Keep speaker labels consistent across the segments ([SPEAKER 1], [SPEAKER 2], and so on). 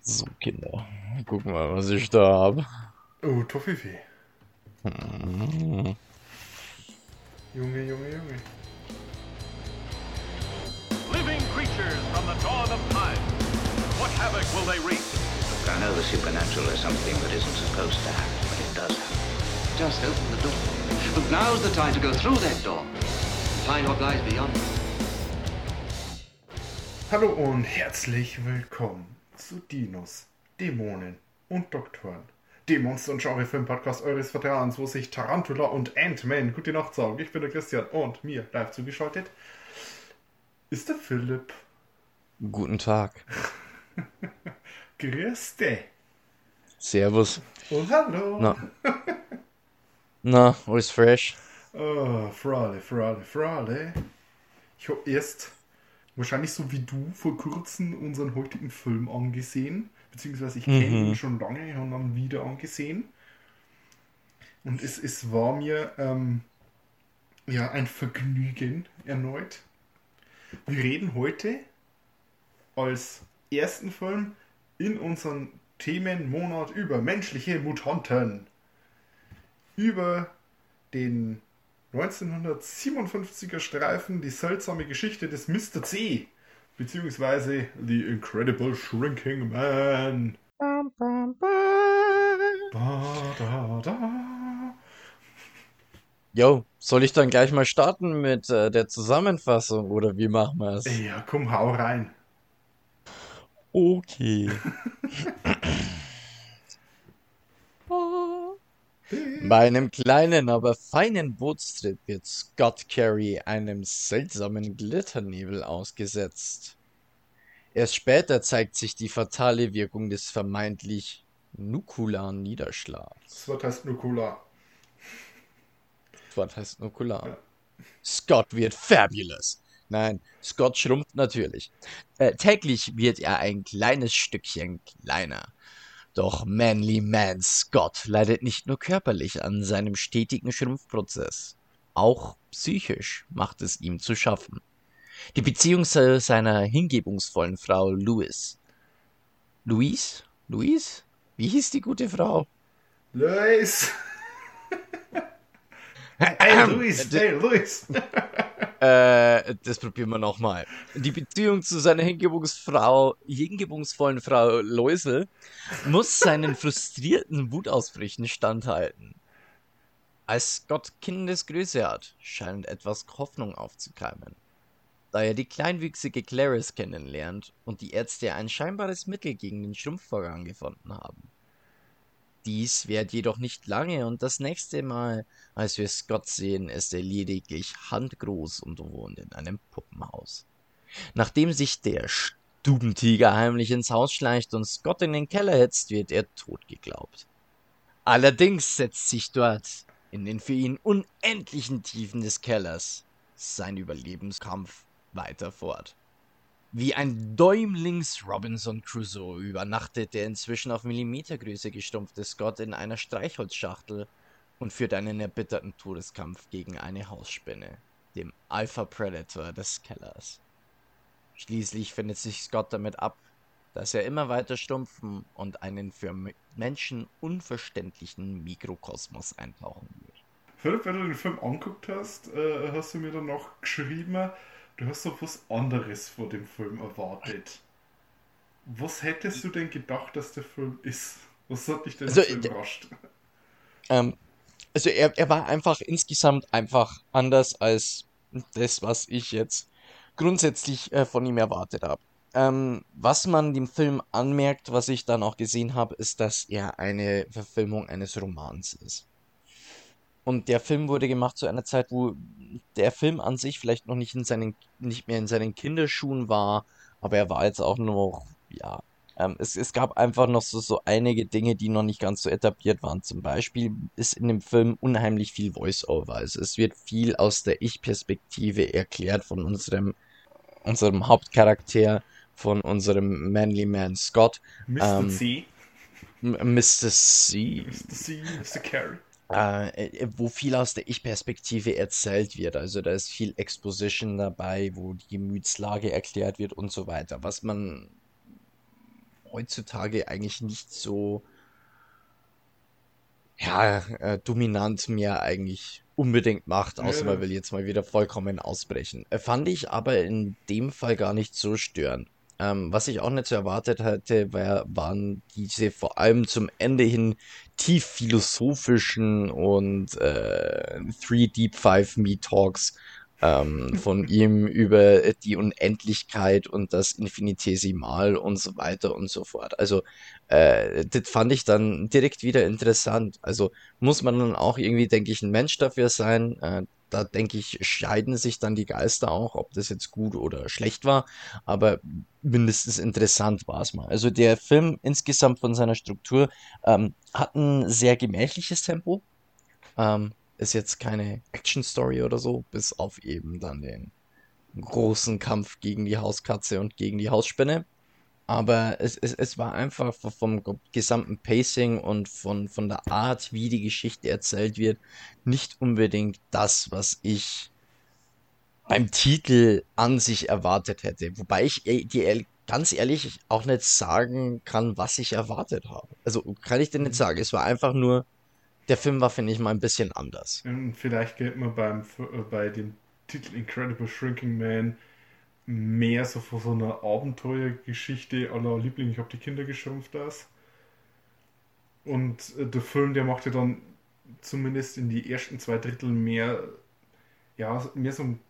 [SPEAKER 1] So, Kinder. Guck mal, was ich da habe.
[SPEAKER 2] Oh, Toffifee.
[SPEAKER 1] Mhm.
[SPEAKER 2] Junge, Junge, Junge.
[SPEAKER 3] Living creatures from the dawn of time. What havoc will they wreak?
[SPEAKER 4] I know the supernatural is something that isn't supposed to happen, but it does happen.
[SPEAKER 5] Just open the door. But now's the time to go through that door find what lies beyond.
[SPEAKER 2] Hallo und herzlich willkommen zu Dinos, Dämonen und Doktoren. Dem Monster- und Genre-Film-Podcast eures Vertrauens, wo sich Tarantula und Ant-Man gute Nacht sagen. Ich bin der Christian und mir live zugeschaltet ist der Philipp.
[SPEAKER 1] Guten Tag.
[SPEAKER 2] Grüß dich.
[SPEAKER 1] Servus.
[SPEAKER 2] Und hallo.
[SPEAKER 1] Na. Na, alles fresh?
[SPEAKER 2] Oh, Frale, Frale, Frale. Ich habe erst, wahrscheinlich so wie du, vor kurzem unseren heutigen Film angesehen. Beziehungsweise ich kenne ihn schon lange, ich habe ihn wieder angesehen. Und es, es war mir ähm, ja ein Vergnügen erneut. Wir reden heute als ersten Film in unserem Themenmonat über menschliche Mutanten. Über den 1957er Streifen Die seltsame Geschichte des Mr. C. Beziehungsweise The Incredible Shrinking Man. Da, da, da.
[SPEAKER 1] Yo, soll ich dann gleich mal starten mit äh, der Zusammenfassung oder wie machen wir es?
[SPEAKER 2] Ja, komm, hau rein.
[SPEAKER 1] Okay. Bei einem kleinen, aber feinen Bootstrip wird Scott Carey einem seltsamen Glitternebel ausgesetzt. Erst später zeigt sich die fatale Wirkung des vermeintlich nukularen Niederschlags.
[SPEAKER 2] Das Wort heißt Nukula.
[SPEAKER 1] Das Wort heißt nukular. Scott wird fabulous. Nein, Scott schrumpft natürlich. Äh, täglich wird er ein kleines Stückchen kleiner. Doch Manly Man Scott leidet nicht nur körperlich an seinem stetigen Schrumpfprozess. Auch psychisch macht es ihm zu schaffen. Die Beziehung zu seiner hingebungsvollen Frau Louis. Louise? Louise? Wie hieß die gute Frau?
[SPEAKER 2] Luis! Hey, Luis! Hey, Luis!
[SPEAKER 1] Äh, das probieren wir nochmal. Die Beziehung zu seiner Hingebungsfrau, hingebungsvollen Frau Läusel muss seinen frustrierten Wutausbrüchen standhalten. Als Scott Kindesgröße hat, scheint etwas Hoffnung aufzukeimen. Da er die kleinwüchsige Clarice kennenlernt und die Ärzte ein scheinbares Mittel gegen den Schrumpfvorgang gefunden haben. Dies währt jedoch nicht lange und das nächste Mal, als wir Scott sehen, ist er lediglich handgroß und wohnt in einem Puppenhaus. Nachdem sich der Stubentiger heimlich ins Haus schleicht und Scott in den Keller hetzt, wird er tot geglaubt. Allerdings setzt sich dort, in den für ihn unendlichen Tiefen des Kellers, sein Überlebenskampf weiter fort. Wie ein Däumlings Robinson Crusoe übernachtet der inzwischen auf Millimetergröße gestumpfte Scott in einer Streichholzschachtel und führt einen erbitterten Todeskampf gegen eine Hausspinne, dem Alpha Predator des Kellers. Schließlich findet sich Scott damit ab, dass er immer weiter stumpfen und einen für Menschen unverständlichen Mikrokosmos eintauchen wird.
[SPEAKER 2] Philipp, wenn du den Film anguckt hast, äh, hast du mir dann noch geschrieben, du hast doch was anderes vor dem Film erwartet. Was hättest du denn gedacht, dass der Film ist? Was hat dich denn
[SPEAKER 1] Also,
[SPEAKER 2] so überrascht?
[SPEAKER 1] Ähm, also er, er war einfach insgesamt einfach anders als das, was ich jetzt grundsätzlich äh, von ihm erwartet habe. Ähm, was man dem Film anmerkt, was ich dann auch gesehen habe, ist, dass er eine Verfilmung eines Romans ist. Und der Film wurde gemacht zu einer Zeit, wo der Film an sich vielleicht noch nicht in seinen, nicht mehr in seinen Kinderschuhen war, aber er war jetzt auch noch, ja, ähm, es, es gab einfach noch so, so einige Dinge, die noch nicht ganz so etabliert waren. Zum Beispiel ist in dem Film unheimlich viel Voice-Over. Also es wird viel aus der Ich-Perspektive erklärt von unserem, unserem Hauptcharakter, von unserem Manly Man Scott,
[SPEAKER 2] Mr.
[SPEAKER 1] ähm,
[SPEAKER 2] C.
[SPEAKER 1] Mr. C.
[SPEAKER 2] Mr. C, Mr. Carey.
[SPEAKER 1] Äh, wo viel aus der Ich-Perspektive erzählt wird. Also da ist viel Exposition dabei, wo die Gemütslage erklärt wird und so weiter, was man heutzutage eigentlich nicht so ja, äh, dominant mehr eigentlich unbedingt macht, außer
[SPEAKER 2] Ja,
[SPEAKER 1] man will jetzt mal wieder vollkommen ausbrechen. Äh, fand ich aber in dem Fall gar nicht so störend. Ähm, was ich auch nicht so erwartet hatte, war, waren diese vor allem zum Ende hin tief philosophischen und äh, Three Deep Five Me Talks ähm, von ihm über die Unendlichkeit und das Infinitesimal und so weiter und so fort. Also äh, das fand ich dann direkt wieder interessant. Also muss man dann auch irgendwie, denke ich, ein Mensch dafür sein. Äh, da denke ich, scheiden sich dann die Geister auch, ob das jetzt gut oder schlecht war. Aber mindestens interessant war es mal. Also der Film insgesamt von seiner Struktur ähm, hat ein sehr gemächliches Tempo. Ähm, ist jetzt keine Action-Story oder so, bis auf eben dann den großen Kampf gegen die Hauskatze und gegen die Hausspinne. Aber es, es, es war einfach vom ge- gesamten Pacing und von, von der Art, wie die Geschichte erzählt wird, nicht unbedingt das, was ich beim Titel an sich erwartet hätte. Wobei ich dir ehrlich- ganz ehrlich auch nicht sagen kann, was ich erwartet habe. Also kann ich dir nicht sagen. Es war einfach nur, der Film war, finde ich, mal ein bisschen anders.
[SPEAKER 2] Und vielleicht geht man beim, äh, bei dem Titel Incredible Shrinking Man mehr so von so einer Abenteuergeschichte aller Liebling, ich habe die Kinder geschrumpft das. Und äh, der Film, der macht ja dann zumindest in die ersten zwei Drittel mehr, ja, mehr so ein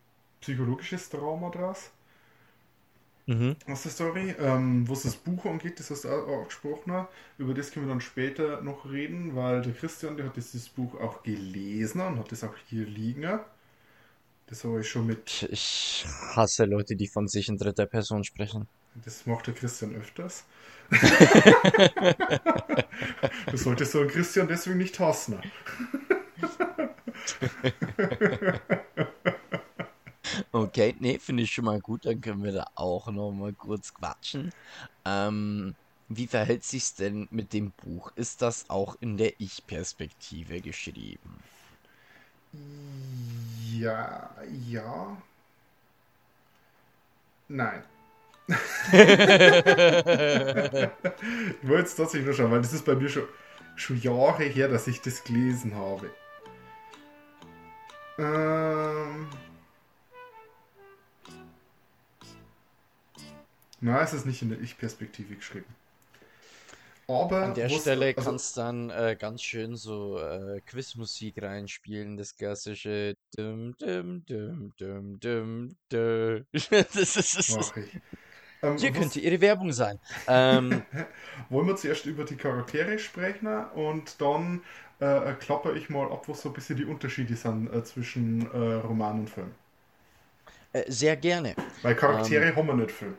[SPEAKER 2] psychologisches Drama draus.
[SPEAKER 1] Mhm.
[SPEAKER 2] aus der Story. Ähm, was das Buch angeht, das hast du auch angesprochen. Über das können wir dann später noch reden, weil der Christian, der hat dieses Buch auch gelesen und hat das auch hier liegen. Das habe ich schon mit.
[SPEAKER 1] Ich, hasse Leute, die von sich in dritter Person sprechen.
[SPEAKER 2] Das macht der Christian öfters. du solltest so einen Christian deswegen nicht hassen.
[SPEAKER 1] Okay, nee, finde ich schon mal gut. Dann können wir da auch noch mal kurz quatschen. Ähm, wie verhält sich's denn mit dem Buch? Ist das auch in der Ich-Perspektive geschrieben?
[SPEAKER 2] Ja, ja. Nein. ich wollte jetzt tatsächlich nur schauen, weil das ist bei mir schon, schon Jahre her, dass ich das gelesen habe. Ähm. Nein, es ist nicht in der Ich-Perspektive geschrieben. Aber
[SPEAKER 1] An der Stelle
[SPEAKER 2] also-
[SPEAKER 1] kannst dann äh, ganz schön so äh, Quizmusik reinspielen, das klassische dum dum dum dum dum dum. Das ist, das ist.
[SPEAKER 2] Ähm,
[SPEAKER 1] hier könnte Ihre Werbung sein. Ähm,
[SPEAKER 2] Wollen wir zuerst über die Charaktere sprechen und dann äh, klapper ich mal ab, was so ein bisschen die Unterschiede sind äh, zwischen äh, Roman und Film.
[SPEAKER 1] äh, sehr gerne.
[SPEAKER 2] Weil Charaktere
[SPEAKER 1] Ähm.
[SPEAKER 2] haben wir nicht viel.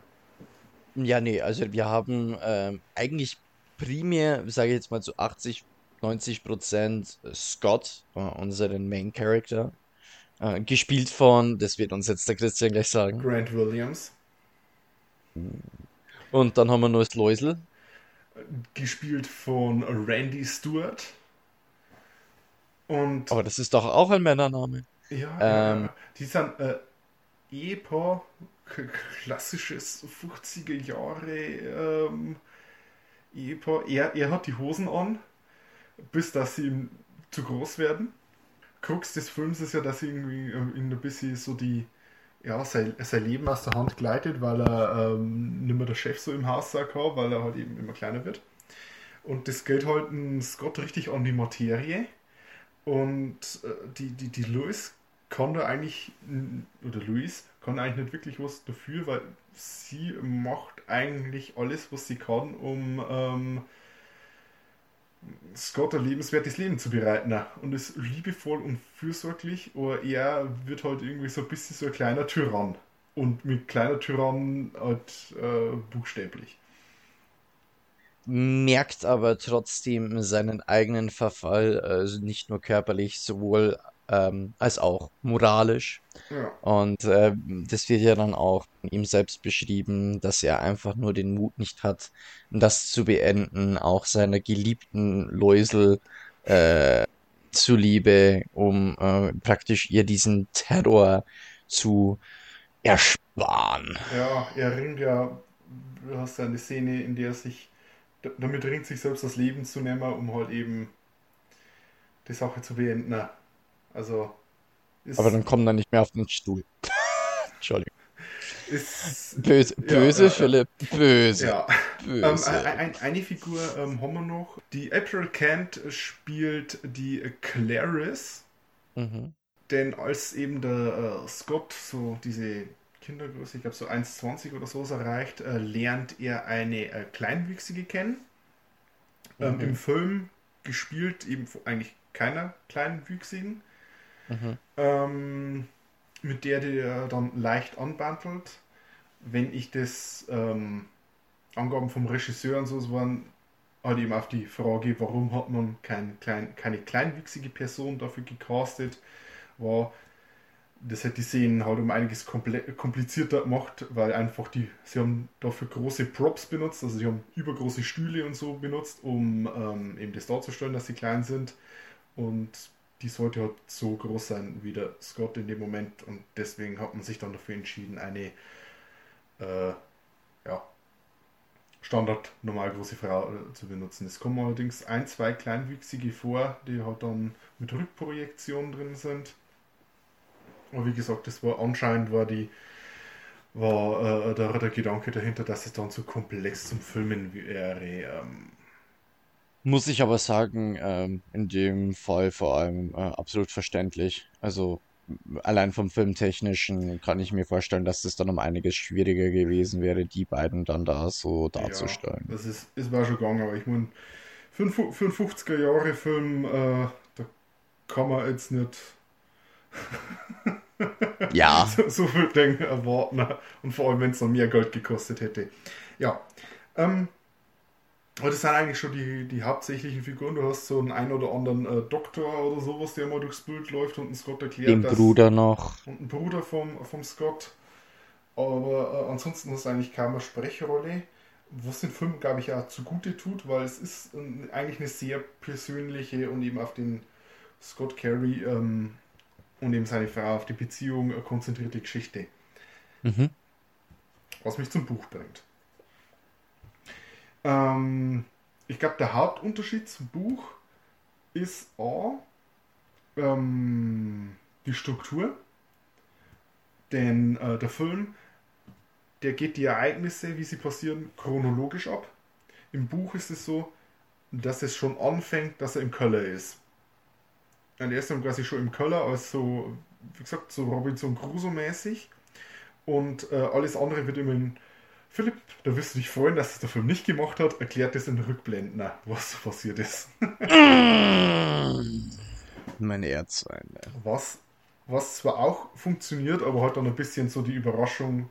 [SPEAKER 1] Ja, nee, also wir haben ähm, eigentlich primär, sage ich jetzt mal zu 80, 90 Prozent Scott, äh, unseren Main Character, äh, gespielt von, das wird uns jetzt der Christian gleich sagen.
[SPEAKER 2] Grant Williams,
[SPEAKER 1] Und dann haben wir noch das Läusel.
[SPEAKER 2] gespielt von Randy Stewart. Und
[SPEAKER 1] Aber das ist doch auch ein Männername.
[SPEAKER 2] ja,
[SPEAKER 1] ähm,
[SPEAKER 2] ja, die sind äh, k- klassisches 50er Jahre ähm, Ehepaar. Er, er hat die Hosen an, bis dass sie ihm zu groß werden. Krux des Films ist ja, dass irgendwie ähm, ihm ein bisschen so die, ja, sein, sein Leben aus der Hand gleitet, weil er ähm, nicht mehr der Chef so im Haus sein kann, weil er halt eben immer kleiner wird. Und das geht halt ein Scott richtig an die Materie. Und äh, die, die, die Lois kann da eigentlich, oder Louis kann eigentlich nicht wirklich was dafür, weil sie macht eigentlich alles, was sie kann, um ähm, Scott ein lebenswertes Leben zu bereiten. Und ist liebevoll und fürsorglich, aber er wird halt irgendwie so ein bisschen so ein kleiner Tyrann. Und mit kleiner Tyrann halt äh, buchstäblich.
[SPEAKER 1] merkt aber trotzdem seinen eigenen Verfall, also nicht nur körperlich, sowohl ähm, als auch moralisch.
[SPEAKER 2] Ja.
[SPEAKER 1] Und äh, das wird ja dann auch von ihm selbst beschrieben, dass er einfach nur den Mut nicht hat, das zu beenden, auch seiner geliebten Läusel äh, zuliebe, um äh, praktisch ihr diesen Terror zu ersparen.
[SPEAKER 2] Ja, er ringt ja, du hast ja eine Szene, in der er sich, damit ringt sich selbst das Leben zu nehmen, um halt eben die Sache zu beenden. Also, ist,
[SPEAKER 1] Aber dann kommen wir nicht mehr auf den Stuhl. Entschuldigung.
[SPEAKER 2] ist,
[SPEAKER 1] Böse, böse,
[SPEAKER 2] ja, ja.
[SPEAKER 1] Philipp, böse,
[SPEAKER 2] ja. Ähm,
[SPEAKER 1] böse.
[SPEAKER 2] ein, ein, eine Figur ähm, haben wir noch. Die April Kent spielt die Clarice.
[SPEAKER 1] Mhm.
[SPEAKER 2] Denn als eben der äh, Scott so diese Kindergröße, ich glaube so 1,20 oder so erreicht, äh, lernt er eine äh, Kleinwüchsige kennen. Ähm,
[SPEAKER 1] Mhm.
[SPEAKER 2] Im Film gespielt eben eigentlich keiner Kleinwüchsigen, Ähm, mit der der dann leicht anbandelt. Wenn ich das ähm, Angaben vom Regisseur und so waren, halt eben auf die Frage, warum hat man kein, klein, keine kleinwüchsige Person dafür gecastet, war, das hätte die Szenen halt um einiges komplizierter gemacht, weil einfach die, sie haben dafür große Props benutzt, also sie haben übergroße Stühle und so benutzt, um ähm, eben das darzustellen, dass sie klein sind und die sollte halt so groß sein wie der Scott in dem Moment und deswegen hat man sich dann dafür entschieden, eine äh, ja, Standard normal große Frau äh, zu benutzen. Es kommen allerdings ein, zwei kleinwüchsige vor, die halt dann mit Rückprojektion drin sind. Aber wie gesagt, das war anscheinend war die war äh, der, der Gedanke dahinter, dass es dann zu komplex zum Filmen wäre. Ähm,
[SPEAKER 1] Muss ich aber sagen, ähm, in dem Fall vor allem äh, absolut verständlich. Also allein vom Filmtechnischen kann ich mir vorstellen, dass es dann um einiges schwieriger gewesen wäre, die beiden dann da so darzustellen.
[SPEAKER 2] Ja, das ist, ist war schon gegangen, aber ich meine, für einen, Fu- für einen 50er-Jahre-Film, äh, da kann man jetzt nicht
[SPEAKER 1] Ja,
[SPEAKER 2] so, so viel Dinge erwarten. Und vor allem, wenn es noch mehr Geld gekostet hätte. Ja. Ähm, aber das sind eigentlich schon die, die hauptsächlichen Figuren. Du hast so einen ein oder anderen äh, Doktor oder sowas, der mal durchs Bild läuft und einen Scott erklärt.
[SPEAKER 1] den
[SPEAKER 2] dass-
[SPEAKER 1] Bruder noch.
[SPEAKER 2] und ein Bruder vom, vom Scott. Aber äh, ansonsten hast du eigentlich keine Sprechrolle, was den Film, glaube ich, auch zugute tut, weil es ist ähm, eigentlich eine sehr persönliche und eben auf den Scott Carey ähm, und eben seine Frau auf die Beziehung äh, konzentrierte Geschichte.
[SPEAKER 1] Mhm.
[SPEAKER 2] Was mich zum Buch bringt. Ähm, ich glaube, der Hauptunterschied zum Buch ist A, ähm, die Struktur. Denn äh, der Film, der geht die Ereignisse, wie sie passieren, chronologisch ab. Im Buch ist es so, dass es schon anfängt, dass er im Keller ist. Und er ist dann quasi schon im Keller, als so, wie gesagt, so Robinson Crusoe-mäßig. Und äh, alles andere wird immer in Philipp, da wirst du dich freuen, dass es der Film nicht gemacht hat, erklärt es in Rückblenden, was passiert ist.
[SPEAKER 1] Meine Erzfeinde.
[SPEAKER 2] Was, was zwar auch funktioniert, aber halt dann ein bisschen so die Überraschung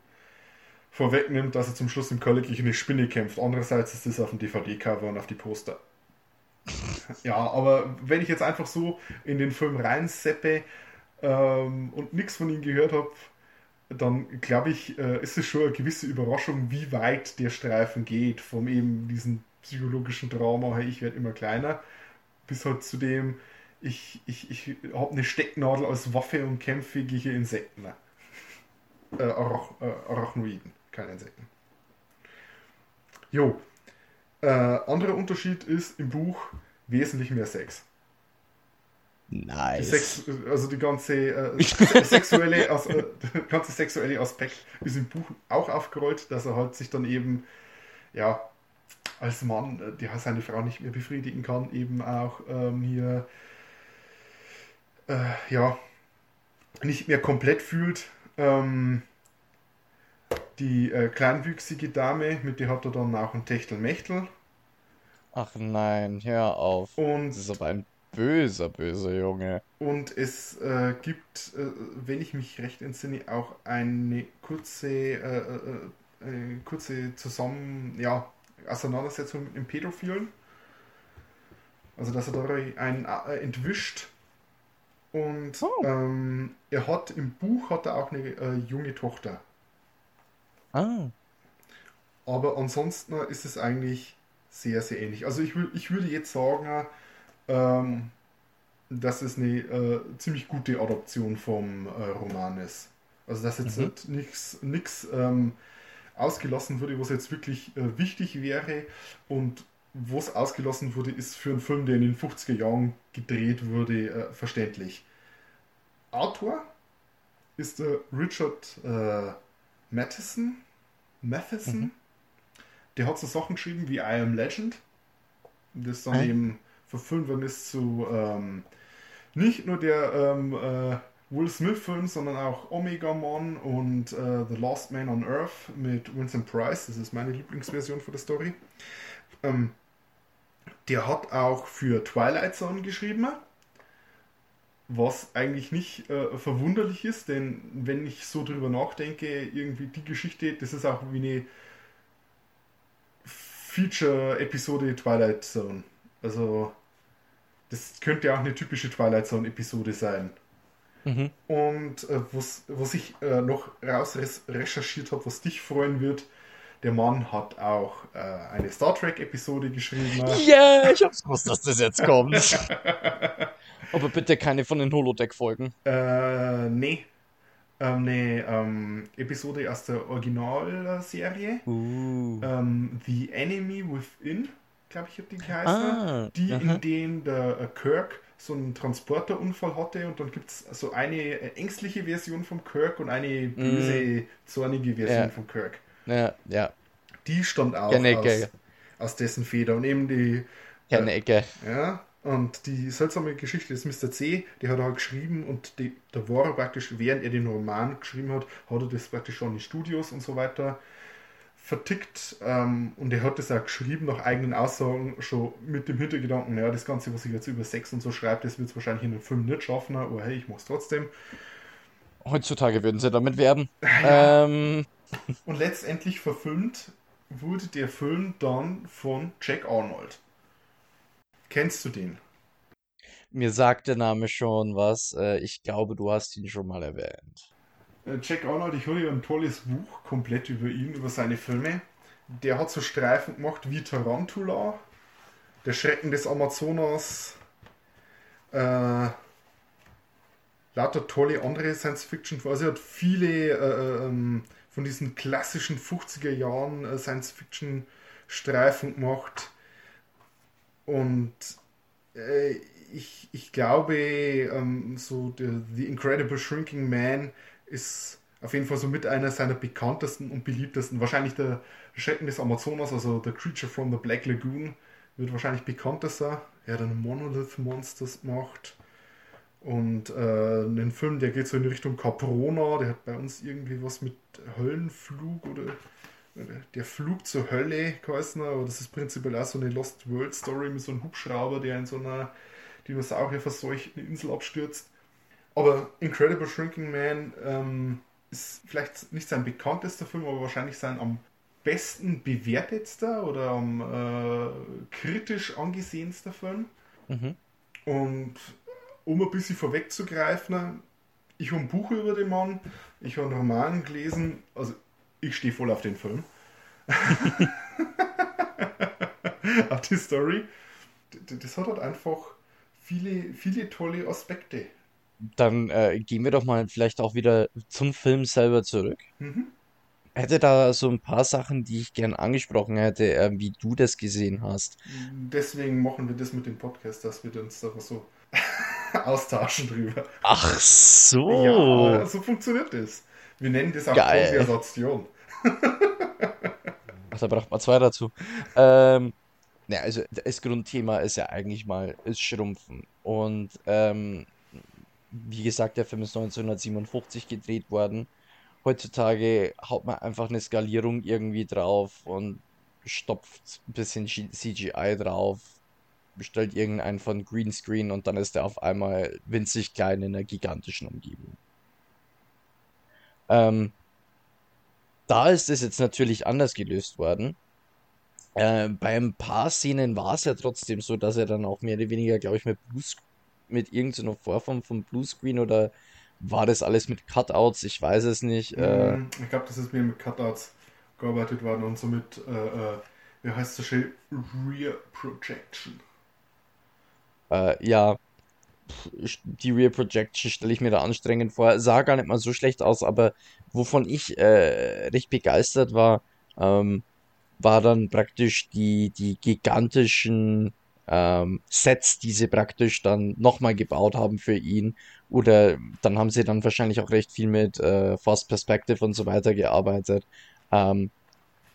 [SPEAKER 2] vorwegnimmt, dass er zum Schluss im Keller gegen eine Spinne kämpft. Andererseits ist das auf dem DVD-Cover und auf die Poster. ja, aber wenn ich jetzt einfach so in den Film reinseppe ähm, und nichts von ihm gehört habe, dann glaube ich, äh, ist es schon eine gewisse Überraschung, wie weit der Streifen geht, vom eben diesen psychologischen Drama, hey, ich werde immer kleiner, bis halt zu dem, ich, ich, ich habe eine Stecknadel als Waffe und kämpfe gegen Insekten. Äh, Arach, äh, Arachnoiden, keine Insekten. Jo. Äh, anderer Unterschied ist im Buch wesentlich mehr Sex. Die
[SPEAKER 1] Nice.
[SPEAKER 2] Sex also die ganze, äh, se- sexuelle, As äh, der ganze sexuelle Aspekt ist im Buch auch aufgerollt, dass er halt sich dann eben, ja, als Mann, äh, der seine Frau nicht mehr befriedigen kann, eben auch ähm, hier, äh, ja, nicht mehr komplett fühlt. Ähm, die äh, kleinwüchsige Dame, mit der hat er dann auch ein Techtelmechtel.
[SPEAKER 1] Ach nein, hör auf.
[SPEAKER 2] Und
[SPEAKER 1] Das ist aber ein böser, böser Junge.
[SPEAKER 2] Und es äh, gibt, äh, wenn ich mich recht entsinne, auch eine kurze, äh, äh, äh, kurze Zusammen, ja, Auseinandersetzung mit dem Pädophilen. Also, dass er da einen äh, entwischt. Und
[SPEAKER 1] Oh.
[SPEAKER 2] ähm, er hat im Buch hat er auch eine äh, junge Tochter.
[SPEAKER 1] Ah.
[SPEAKER 2] Aber ansonsten ist es eigentlich sehr, sehr ähnlich. Also ich, ich würde jetzt sagen, ähm, dass es eine äh, ziemlich gute Adaption vom äh, Roman ist. Also dass jetzt
[SPEAKER 1] Mhm.
[SPEAKER 2] halt nichts ähm, ausgelassen wurde, was jetzt wirklich äh, wichtig wäre. Und was ausgelassen wurde, ist für einen Film, der in den 50er Jahren gedreht wurde, äh, verständlich. Autor ist der Richard äh, Matheson. Matheson. Der hat so Sachen geschrieben wie I Am Legend. Das dann
[SPEAKER 1] Ah.
[SPEAKER 2] eben verfilmt worden ist zu ähm, nicht nur der ähm, äh, Will Smith-Film, sondern auch Omega Man und äh, The Last Man on Earth mit Vincent Price. Das ist meine Lieblingsversion von der Story. Ähm, der hat auch für Twilight Zone geschrieben, was eigentlich nicht äh, verwunderlich ist, denn wenn ich so drüber nachdenke, irgendwie die Geschichte, das ist auch wie eine Feature-Episode Twilight Zone. Also, das könnte auch eine typische Twilight Zone-Episode sein.
[SPEAKER 1] Mhm.
[SPEAKER 2] Und äh, was, was ich äh, noch raus recherchiert habe, was dich freuen wird, der Mann hat auch äh, eine Star Trek-Episode geschrieben.
[SPEAKER 1] Ja, ich hab's gewusst, dass das jetzt kommt. Aber bitte keine von den Holodeck-Folgen.
[SPEAKER 2] Äh, nee. Ähm, eine ähm, Episode aus der Originalserie.
[SPEAKER 1] Uh.
[SPEAKER 2] Ähm, The Enemy Within, glaube ich, hat die geheißen.
[SPEAKER 1] Ah,
[SPEAKER 2] die,
[SPEAKER 1] aha.
[SPEAKER 2] in denen der äh, Kirk so einen Transporterunfall hatte und dann gibt es so eine äh, ängstliche Version von Kirk und eine böse, zornige Version
[SPEAKER 1] Mm. Ja.
[SPEAKER 2] von Kirk.
[SPEAKER 1] Ja, ja.
[SPEAKER 2] Die stammt auch aus, aus dessen Feder. Und eben die,
[SPEAKER 1] Keine Ecke.
[SPEAKER 2] ja, und die seltsame Geschichte des Mr. C, die hat er halt geschrieben und die, da war er praktisch, während er den Roman geschrieben hat, hat er das praktisch schon in Studios und so weiter vertickt ähm, und er hat das auch geschrieben nach eigenen Aussagen schon mit dem Hintergedanken, naja, das Ganze, was ich jetzt über Sex und so schreibe, das wird es wahrscheinlich in einem Film nicht schaffen, aber hey, ich mach's trotzdem.
[SPEAKER 1] Heutzutage würden sie damit werben. Ähm,
[SPEAKER 2] Und letztendlich verfilmt wurde der Film dann von Jack Arnold. Kennst du den?
[SPEAKER 1] mir sagt der Name schon was. Äh, ich glaube, du hast ihn schon mal erwähnt.
[SPEAKER 2] Äh, Jack Arnold, ich habe ja ein tolles Buch komplett über ihn, über seine Filme. Der hat so Streifen gemacht wie Tarantula, Der Schrecken des Amazonas, äh, lauter tolle andere Science-Fiction. Also er hat viele äh, ähm, von diesen klassischen 50er Jahren äh, Science-Fiction-Streifen gemacht. Und äh, ich, ich glaube, ähm, so der, The Incredible Shrinking Man ist auf jeden Fall so mit einer seiner bekanntesten und beliebtesten. Wahrscheinlich der Schrecken des Amazonas, also The Creature from the Black Lagoon, wird wahrscheinlich bekannter sein. Er hat einen Monolith Monsters gemacht. Und äh, einen Film, der geht so in Richtung Caprona, der hat bei uns irgendwie was mit Höllenflug oder der Flug zur Hölle geheißen, aber das ist prinzipiell auch so eine Lost World Story mit so einem Hubschrauber, der in so einer Dinosaurier-verseuchten Insel abstürzt. Aber Incredible Shrinking Man ähm, ist vielleicht nicht sein bekanntester Film, aber wahrscheinlich sein am besten bewertetster oder am äh, kritisch angesehenster Film.
[SPEAKER 1] Mhm.
[SPEAKER 2] Und um ein bisschen vorwegzugreifen, ich habe ein Buch über den Mann, ich habe einen Roman gelesen, also ich stehe voll auf den Film. auf die Story. Das hat halt einfach viele, viele tolle Aspekte.
[SPEAKER 1] Dann äh, gehen wir doch mal vielleicht auch wieder zum Film selber zurück.
[SPEAKER 2] Mhm.
[SPEAKER 1] Hätte da so ein paar Sachen, die ich gern angesprochen hätte, äh, wie du das gesehen hast.
[SPEAKER 2] Deswegen machen wir das mit dem Podcast, dass wir uns da so austauschen drüber.
[SPEAKER 1] Ach so.
[SPEAKER 2] Ja, so funktioniert das. Wir nennen das auch. Konversation.
[SPEAKER 1] Ach, da braucht man zwei dazu. Ähm, ne, also das Grundthema ist ja eigentlich mal ist Schrumpfen. Und ähm, wie gesagt, der Film ist 1957 gedreht worden. Heutzutage haut man einfach eine Skalierung irgendwie drauf und stopft ein bisschen CGI drauf, bestellt irgendeinen von Greenscreen und dann ist er auf einmal winzig klein in einer gigantischen Umgebung. Ähm, da ist es jetzt natürlich anders gelöst worden. Äh, bei ein paar Szenen war es ja trotzdem so, dass er dann auch mehr oder weniger, glaube ich, mit Blues, mit irgendeiner Vorform von Bluescreen oder war das alles mit Cutouts? Ich weiß es nicht. Äh,
[SPEAKER 2] Mm, Ich glaube, das ist mehr mit Cutouts gearbeitet worden und somit, äh, äh, wie heißt das schön? Rear Projection.
[SPEAKER 1] äh, ja, die Rear Projection stelle ich mir da anstrengend vor. Sah gar nicht mal so schlecht aus, aber wovon ich äh, recht begeistert war, ähm, war dann praktisch die, die gigantischen ähm, Sets, die sie praktisch dann nochmal gebaut haben für ihn. Oder dann haben sie dann wahrscheinlich auch recht viel mit äh, Fast Perspective und so weiter gearbeitet. Ähm,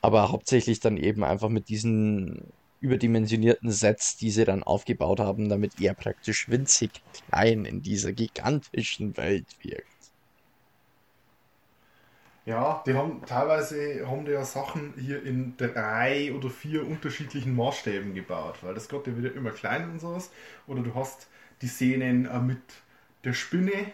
[SPEAKER 1] aber hauptsächlich dann eben einfach mit diesen überdimensionierten Sets, die sie dann aufgebaut haben, damit er praktisch winzig klein in dieser gigantischen Welt wirkt.
[SPEAKER 2] Ja, die haben teilweise haben die ja Sachen hier in drei oder vier unterschiedlichen Maßstäben gebaut, weil das geht ja wieder immer kleiner und sowas. Oder du hast die Szenen äh, mit der Spinne.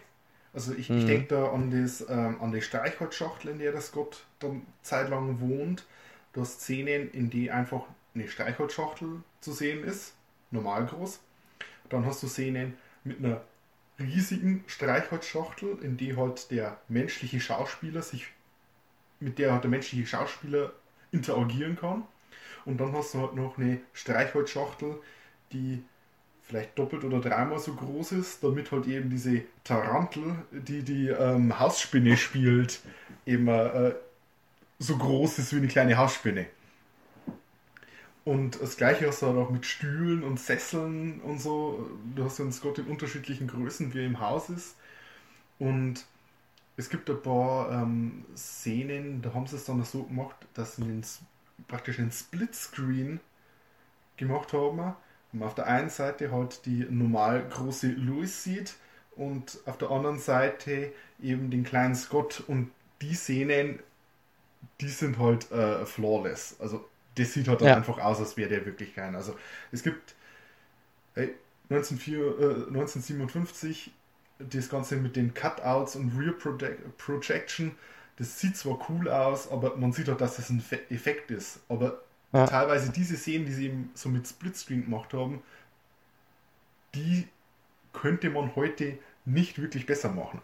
[SPEAKER 2] Also ich, ich
[SPEAKER 1] Mhm.
[SPEAKER 2] denke da an das ähm, an die Streichholzschachtel, in der das Gott dann zeitlang wohnt. Du hast Szenen, in die einfach eine Streichholzschachtel zu sehen ist, normal groß. Dann hast du Szenen mit einer riesigen Streichholzschachtel, in die halt der menschliche Schauspieler sich, mit der der menschliche Schauspieler interagieren kann. Und dann hast du halt noch eine Streichholzschachtel, die vielleicht doppelt oder dreimal so groß ist, damit halt eben diese Tarantel, die die ähm, Hausspinne spielt, eben äh, so groß ist wie eine kleine Hausspinne. Und das gleiche hast du halt auch mit Stühlen und Sesseln und so. Du hast ja uns Gott in unterschiedlichen Größen, wie er im Haus ist. Und es gibt ein paar ähm, Szenen, da haben sie es dann so gemacht, dass sie einen, praktisch einen Splitscreen gemacht haben. Und auf der einen Seite halt die normal große Louis sieht und auf der anderen Seite eben den kleinen Scott. Und die Szenen, die sind halt äh, flawless. Also das sieht halt dann
[SPEAKER 1] Ja.
[SPEAKER 2] einfach aus, als wäre der wirklich kein. Also es gibt hey, 1904, äh, 1957 das Ganze mit den Cutouts und Rear Project Projection. Das sieht zwar cool aus, aber man sieht auch, dass das ein Fe- Effekt ist. Aber
[SPEAKER 1] Ja.
[SPEAKER 2] teilweise diese Szenen, die sie eben so mit Splitscreen gemacht haben, die könnte man heute nicht wirklich besser machen.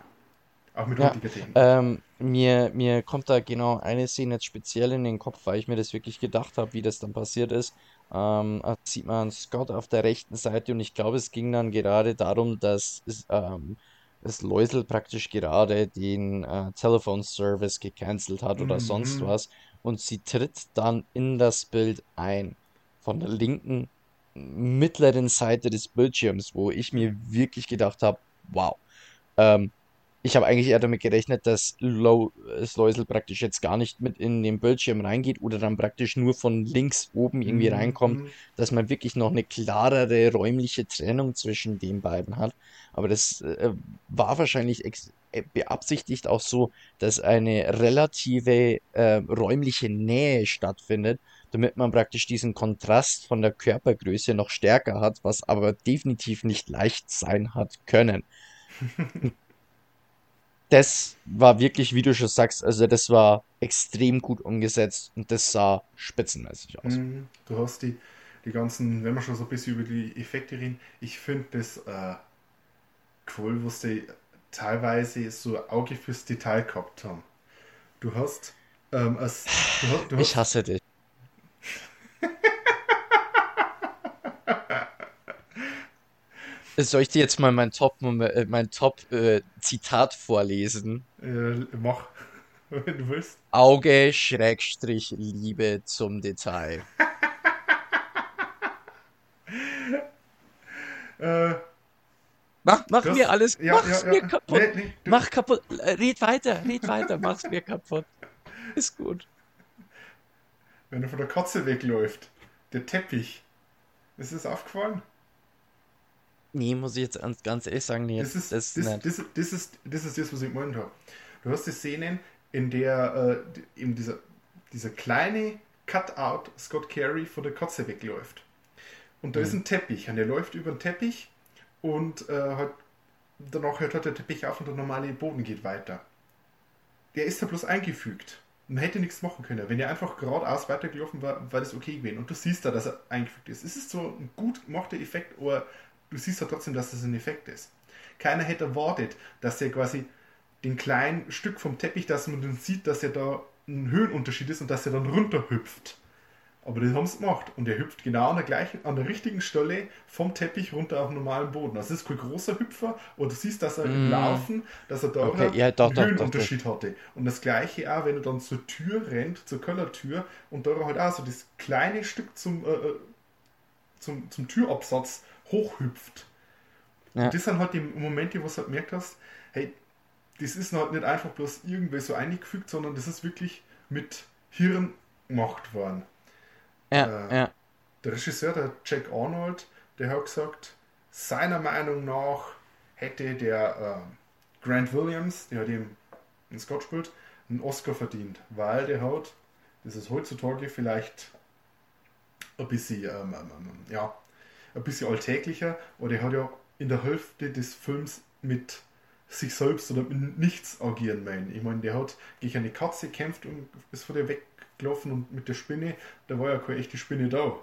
[SPEAKER 2] Auch mit
[SPEAKER 1] Ja,
[SPEAKER 2] heutiger Technik.
[SPEAKER 1] Ähm, mir, mir kommt da genau eine Szene jetzt speziell in den Kopf, weil ich mir das wirklich gedacht habe, wie das dann passiert ist. Ähm, da sieht man Scott auf der rechten Seite und ich glaube, es ging dann gerade darum, dass es, ähm, das Läusel praktisch gerade den äh, Telephone Service gecancelt hat oder sonst
[SPEAKER 2] Mhm.
[SPEAKER 1] was und sie tritt dann in das Bild ein von der linken mittleren Seite des Bildschirms, wo ich mir wirklich gedacht habe, wow. Ähm, ich habe eigentlich eher damit gerechnet, dass Low, Läusel praktisch jetzt gar nicht mit in den Bildschirm reingeht oder dann praktisch nur von links oben irgendwie
[SPEAKER 2] Mhm,
[SPEAKER 1] reinkommt,
[SPEAKER 2] mhm.
[SPEAKER 1] dass man wirklich noch eine klarere räumliche Trennung zwischen den beiden hat. Aber das äh, war wahrscheinlich äh, beabsichtigt auch so, dass eine relative äh, räumliche Nähe stattfindet, damit man praktisch diesen Kontrast von der Körpergröße noch stärker hat, was aber definitiv nicht leicht sein hat können. Das war wirklich, wie du schon sagst, also das war extrem gut umgesetzt und das sah spitzenmäßig aus.
[SPEAKER 2] Mhm. Du hast die, die ganzen, wenn wir schon so ein bisschen über die Effekte reden, ich finde das äh, cool, was die teilweise so Auge fürs Detail gehabt haben. Du hast, ähm, als, du hast, du
[SPEAKER 1] Ich
[SPEAKER 2] hast
[SPEAKER 1] hasse dich. Soll ich dir jetzt mal mein Top, äh, mein Top äh, Zitat vorlesen?
[SPEAKER 2] äh, mach, wenn du willst.
[SPEAKER 1] Auge, Schrägstrich, Liebe zum Detail.
[SPEAKER 2] Äh,
[SPEAKER 1] Mach, mach
[SPEAKER 2] das-
[SPEAKER 1] mir alles,
[SPEAKER 2] ja,
[SPEAKER 1] mach's
[SPEAKER 2] ja,
[SPEAKER 1] mir
[SPEAKER 2] ja.
[SPEAKER 1] kaputt.
[SPEAKER 2] Nee, nee, du-
[SPEAKER 1] Mach kaputt, äh, red weiter, red weiter, mach's mir kaputt. Ist gut.
[SPEAKER 2] Wenn er von der Katze wegläuft, der Teppich. Ist es aufgefallen?
[SPEAKER 1] Nee, muss ich jetzt ganz, ehrlich sagen, nee,
[SPEAKER 2] Das ist
[SPEAKER 1] das
[SPEAKER 2] das,
[SPEAKER 1] nicht.
[SPEAKER 2] das, das, ist, das ist das, was ich gemeint habe. Du hast die Szenen, in der äh, eben dieser, dieser kleine Cutout Scott Carey von der Katze wegläuft. Und da ist ein Teppich und der läuft über den Teppich und äh, halt, danach hört halt der Teppich auf und der normale Boden geht weiter. Der ist da bloß eingefügt. Man hätte nichts machen können. Wenn er einfach geradeaus weitergelaufen war, war das okay gewesen. Und du siehst da, dass er eingefügt ist. Es ist so ein gut gemachter Effekt, aber du siehst ja trotzdem, dass das ein Effekt ist. Keiner hätte erwartet, dass er quasi den kleinen Stück vom Teppich, dass man dann sieht, dass er da ein Höhenunterschied ist und dass er dann runterhüpft. Aber das haben sie gemacht. Und er hüpft genau an der gleichen, an der richtigen Stelle vom Teppich runter auf den normalen Boden. Also das ist kein großer Hüpfer, aber du siehst, dass er im
[SPEAKER 1] Mm.
[SPEAKER 2] Laufen, dass er da
[SPEAKER 1] Okay, ja, doch,
[SPEAKER 2] einen
[SPEAKER 1] doch, doch,
[SPEAKER 2] Höhenunterschied hatte. Und das gleiche auch, wenn er dann zur Tür rennt, zur Kellertür und da halt auch so das kleine Stück zum, äh, äh, zum, zum Türabsatz hochhüpft.
[SPEAKER 1] Ja.
[SPEAKER 2] Und das sind halt die Momente, wo du halt gemerkt hast, hey, das ist halt nicht einfach bloß irgendwie so eingefügt, sondern das ist wirklich mit Hirn gemacht worden.
[SPEAKER 1] Ja,
[SPEAKER 2] Äh,
[SPEAKER 1] ja.
[SPEAKER 2] Der Regisseur, der Jack Arnold, der hat gesagt, seiner Meinung nach hätte der äh, Grant Williams, der hat ihm in Scott spielt, einen Oscar verdient, weil der hat, das ist heutzutage vielleicht ein bisschen, ähm, ähm, ähm, ja, ein bisschen alltäglicher, aber der hat ja in der Hälfte des Films mit sich selbst oder mit nichts agieren meinen. Ich meine, der hat gegen eine Katze gekämpft und ist vor der weggelaufen und mit der Spinne, da war ja keine echte Spinne da.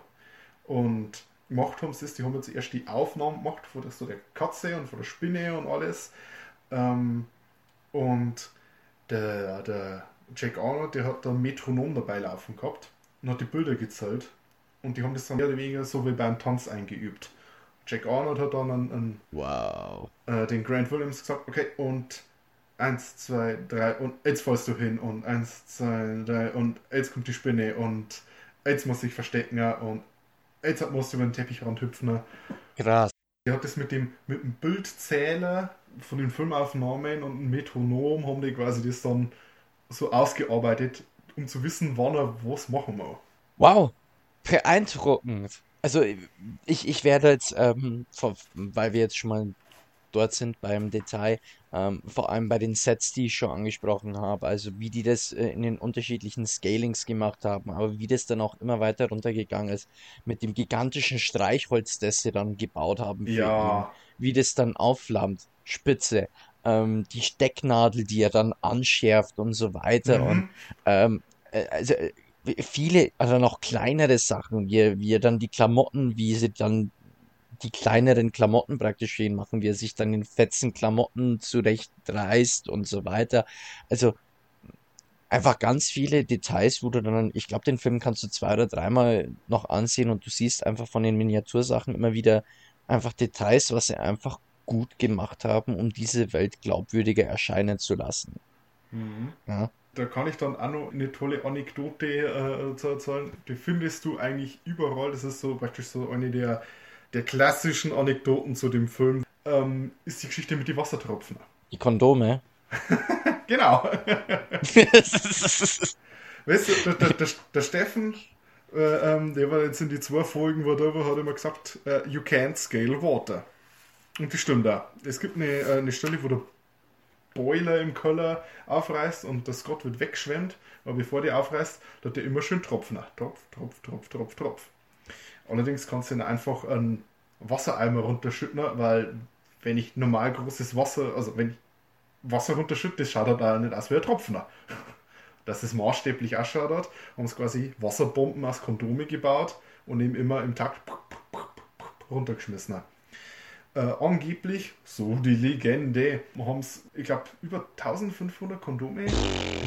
[SPEAKER 2] Und gemacht haben sie das, die haben jetzt erst die Aufnahmen gemacht von der, so der Katze und von der Spinne und alles. Ähm, und der, der Jack Arnold, der hat da ein Metronom dabei laufen gehabt und hat die Bilder gezählt. Und die haben das dann mehr oder weniger so wie beim Tanz eingeübt. Jack Arnold hat dann einen, einen
[SPEAKER 1] Wow.
[SPEAKER 2] äh, den Grant Williams gesagt, okay, und eins, zwei, drei und jetzt fällst du hin und eins, zwei, drei und jetzt kommt die Spinne und jetzt muss ich verstecken ja, und jetzt musst du über den Teppichrand hüpfen.
[SPEAKER 1] Krass.
[SPEAKER 2] Er hat das mit dem, mit dem Bildzähler von den Filmaufnahmen und einem Metronom haben die quasi das dann so ausgearbeitet, um zu wissen, wann er was machen muss.
[SPEAKER 1] Wow, beeindruckend. Also ich, ich werde jetzt, ähm, vor- weil wir jetzt schon mal dort sind beim Detail, ähm, vor allem bei den Sets, die ich schon angesprochen habe, also wie die das äh, in den unterschiedlichen Scalings gemacht haben, aber wie das dann auch immer weiter runtergegangen ist, mit dem gigantischen Streichholz, das sie dann gebaut haben für ihn,
[SPEAKER 2] Ja,
[SPEAKER 1] wie das dann aufflammt, spitze, ähm, die Stecknadel, die er dann anschärft und so weiter und
[SPEAKER 2] mhm.
[SPEAKER 1] ähm, äh, also äh, viele, also noch kleinere Sachen, wie, er- wie er dann die Klamotten, wie sie dann die kleineren Klamotten praktisch ihn machen, wie er sich dann in fetzen Klamotten zurechtreißt und so weiter. Also einfach ganz viele Details, wo du dann, ich glaube, den Film kannst du zwei oder dreimal noch ansehen und du siehst einfach von den Miniatursachen immer wieder einfach Details, was sie einfach gut gemacht haben, um diese Welt glaubwürdiger erscheinen zu lassen.
[SPEAKER 2] Mhm.
[SPEAKER 1] Ja.
[SPEAKER 2] Da kann ich dann auch noch eine tolle Anekdote äh, zu erzählen. Die findest du eigentlich überall. Das ist so praktisch so eine der, der klassischen Anekdoten zu dem Film. Ähm, ist die Geschichte mit den Wassertropfen.
[SPEAKER 1] Die Kondome.
[SPEAKER 2] Genau. Weißt du, der, der, der, der Steffen, äh, ähm, der war jetzt in die zwei Folgen, wo er war, hat immer gesagt, äh, you can't scale water. Und das stimmt da. Es gibt eine, äh, eine Stelle, wo der Boiler im Keller aufreißt und der Scott wird weggeschwemmt, aber bevor der aufreißt, da hat der immer schön Tropfen. Tropf, Tropf, Tropf, Tropf, Tropf. Allerdings kannst du dann einfach einen Wassereimer runterschütten, weil wenn ich normal großes Wasser, also wenn ich Wasser runterschütte, das schaut halt auch nicht aus wie ein Tropfen. Dass es maßstäblich ausschaut hat, haben sie quasi Wasserbomben aus Kondome gebaut und eben immer im Takt runtergeschmissen. Äh, angeblich, so die Legende, haben es, ich glaube, über 1500 Kondome